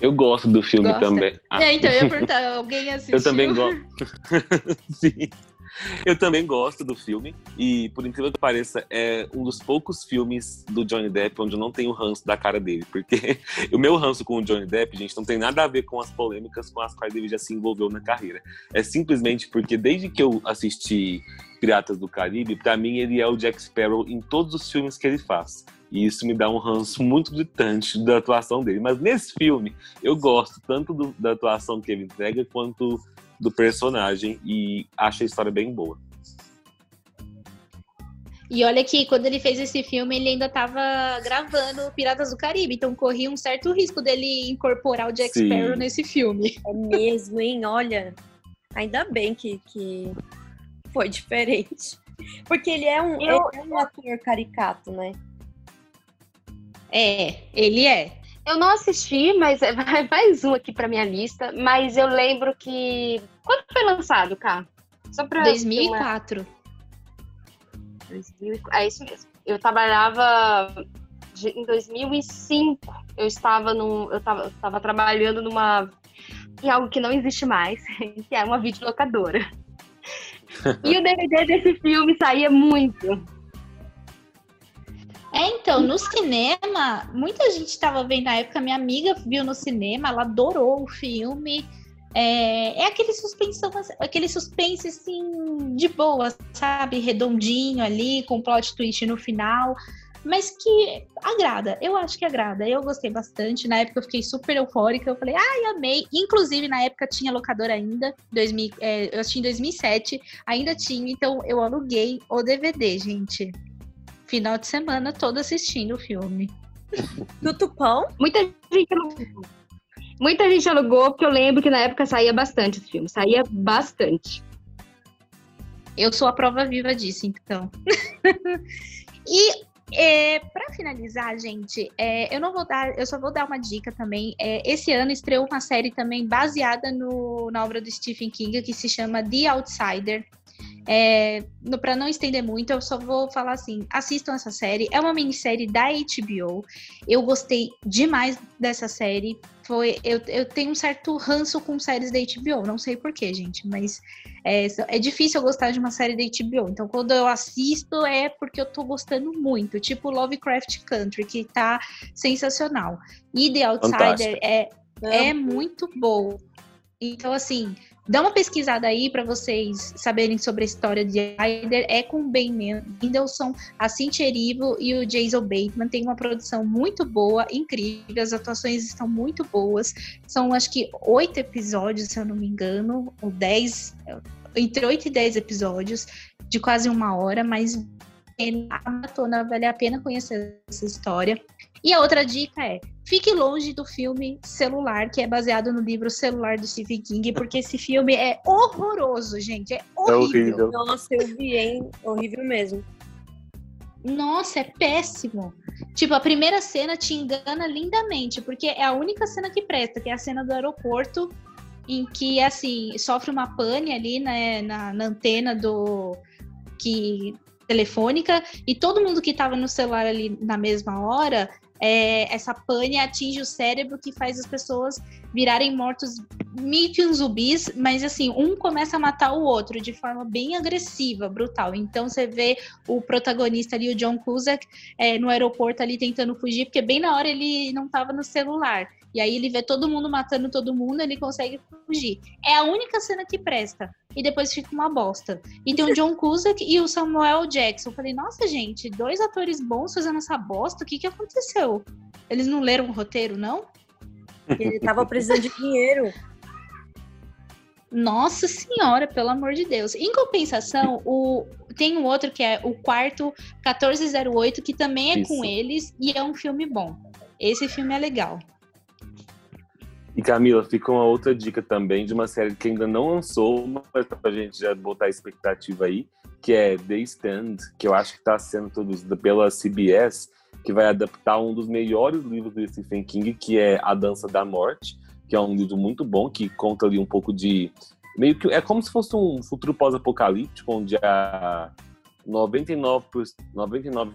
Eu gosto do filme Gosta? também. É, então, eu ia perguntar, alguém assistiu? Eu também gosto. Sim. Eu também gosto do filme e, por incrível que pareça, é um dos poucos filmes do Johnny Depp onde eu não tenho ranço da cara dele. Porque o meu ranço com o Johnny Depp, gente, não tem nada a ver com as polêmicas com as quais ele já se envolveu na carreira. É simplesmente porque desde que eu assisti Piratas do Caribe, para mim ele é o Jack Sparrow em todos os filmes que ele faz. E isso me dá um ranço muito gritante da atuação dele. Mas nesse filme, eu gosto tanto do, da atuação que ele entrega quanto do personagem e acho a história bem boa. E olha que quando ele fez esse filme, ele ainda estava gravando Piratas do Caribe, então corria um certo risco dele incorporar o Jack Sim. Sparrow nesse filme. É mesmo, hein? Olha, ainda bem que, que foi diferente. Porque ele é um, Eu- ele é um ator caricato, né? É, ele é. Eu não assisti, mas é- vai mais um aqui pra minha lista. Mas eu lembro que. Quando foi lançado, cá? Só pra. ter uma- 2004. 2000 É isso mesmo. Eu trabalhava de- em 2005. Eu estava num, eu estava, eu estava trabalhando numa em algo que não existe mais, que é uma videolocadora. e o DVD desse filme saía muito. É, então, no cinema, muita gente estava vendo na época, minha amiga viu no cinema, ela adorou o filme. É, é aquele suspensão, aquele suspense assim, de boa, sabe? Redondinho ali, com plot twist no final. Mas que agrada, eu acho que agrada. Eu gostei bastante. Na época eu fiquei super eufórica. Eu falei, ai, amei. Inclusive, na época tinha locadora ainda. 2000, é, eu assisti em 2007, ainda tinha. Então eu aluguei o DVD, gente final de semana todo assistindo o filme. Tutupão? Muita gente alugou. Muita gente alugou, porque eu lembro que na época saía bastante esse filme. Saía bastante. Eu sou a prova viva disso, então. e é, para finalizar, gente, é, eu não vou dar, eu só vou dar uma dica também. É, esse ano estreou uma série também baseada no, na obra do Stephen King que se chama The Outsider. É, para não estender muito, eu só vou falar assim: assistam essa série. É uma minissérie da HBO. Eu gostei demais dessa série. Foi, eu, eu tenho um certo ranço com séries da HBO. Não sei porquê, gente, mas é, é difícil eu gostar de uma série da HBO. Então, quando eu assisto, é porque eu tô gostando muito. Tipo Lovecraft Country, que tá sensacional. E The Outsider Fantástico. é, é muito bom. Então, assim, dá uma pesquisada aí para vocês saberem sobre a história de Ryder. É com Ben Mendelsohn, a Cynthia Erivo e o Jason Bateman. Tem uma produção muito boa, incrível. As atuações estão muito boas. São, acho que, oito episódios, se eu não me engano, ou dez, entre oito e dez episódios, de quase uma hora, mas a maratona vale a pena conhecer essa história. E a outra dica é: fique longe do filme Celular, que é baseado no livro Celular do Stephen King, porque esse filme é horroroso, gente. É horrível. horrível. Nossa, eu vi, hein? Horrível mesmo. Nossa, é péssimo. Tipo, a primeira cena te engana lindamente, porque é a única cena que presta, que é a cena do aeroporto, em que, assim, sofre uma pane ali né, na, na antena do. que telefônica, e todo mundo que tava no celular ali na mesma hora é, essa pane atinge o cérebro que faz as pessoas virarem mortos meio zumbis, mas assim, um começa a matar o outro de forma bem agressiva, brutal. Então você vê o protagonista ali, o John Cusack, é, no aeroporto ali tentando fugir, porque bem na hora ele não estava no celular. E aí ele vê todo mundo matando todo mundo, ele consegue fugir. É a única cena que presta. E depois fica uma bosta. E tem o John Cusack e o Samuel Jackson. Eu falei, nossa, gente, dois atores bons fazendo essa bosta, o que, que aconteceu? Eles não leram o roteiro, não? Ele tava precisando de dinheiro. Nossa senhora, pelo amor de Deus. Em compensação, o, tem um outro que é o quarto 1408, que também é Isso. com eles e é um filme bom. Esse filme é legal. E Camila, fica uma outra dica também de uma série que ainda não lançou, mas pra gente já botar a expectativa aí, que é The Stand, que eu acho que está sendo produzida pela CBS, que vai adaptar um dos melhores livros do Stephen King, que é A Dança da Morte que é um livro muito bom, que conta ali um pouco de. Meio que é como se fosse um futuro pós-apocalíptico, onde a 99%, 99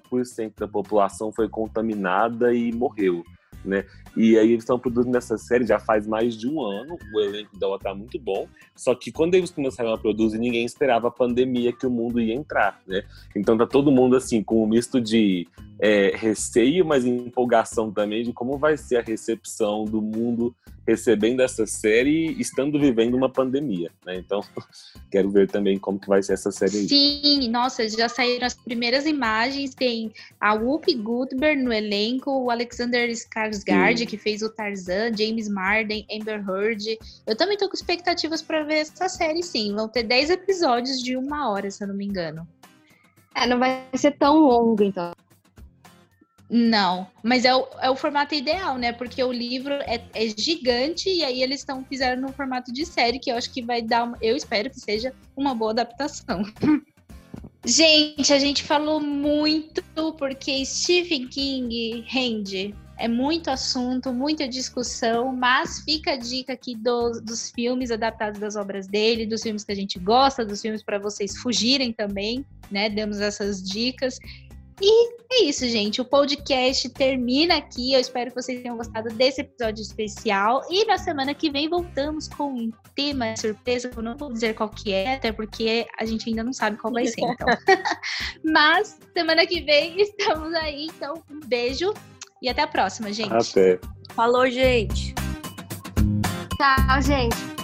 da população foi contaminada e morreu né? E aí eles estão produzindo essa série já faz mais de um ano, o elenco dela tá muito bom, só que quando eles começaram a produzir, ninguém esperava a pandemia que o mundo ia entrar, né? Então tá todo mundo assim, com um misto de é, receio, mas empolgação também de como vai ser a recepção do mundo recebendo essa série estando vivendo uma pandemia, né? Então, quero ver também como que vai ser essa série aí. Sim, nossa, já saíram as primeiras imagens, tem a Whoopi Goldberg no elenco, o Alexander Skarsgård, que fez o Tarzan, James Marden, Amber Heard. Eu também tô com expectativas para ver essa série, sim. Vão ter 10 episódios de uma hora, se eu não me engano. É, não vai ser tão longo, então. Não, mas é o, é o formato ideal, né? Porque o livro é, é gigante e aí eles estão fizeram no formato de série, que eu acho que vai dar, uma, eu espero que seja uma boa adaptação. gente, a gente falou muito porque Stephen King rende. É muito assunto, muita discussão, mas fica a dica aqui do, dos filmes adaptados das obras dele, dos filmes que a gente gosta, dos filmes para vocês fugirem também, né? Demos essas dicas. E é isso, gente. O podcast termina aqui. Eu espero que vocês tenham gostado desse episódio especial. E na semana que vem voltamos com um tema surpresa. Eu não vou dizer qual que é, até porque a gente ainda não sabe qual vai ser, então. Mas semana que vem estamos aí. Então, um beijo e até a próxima, gente. Até. Falou, gente. Tchau, gente.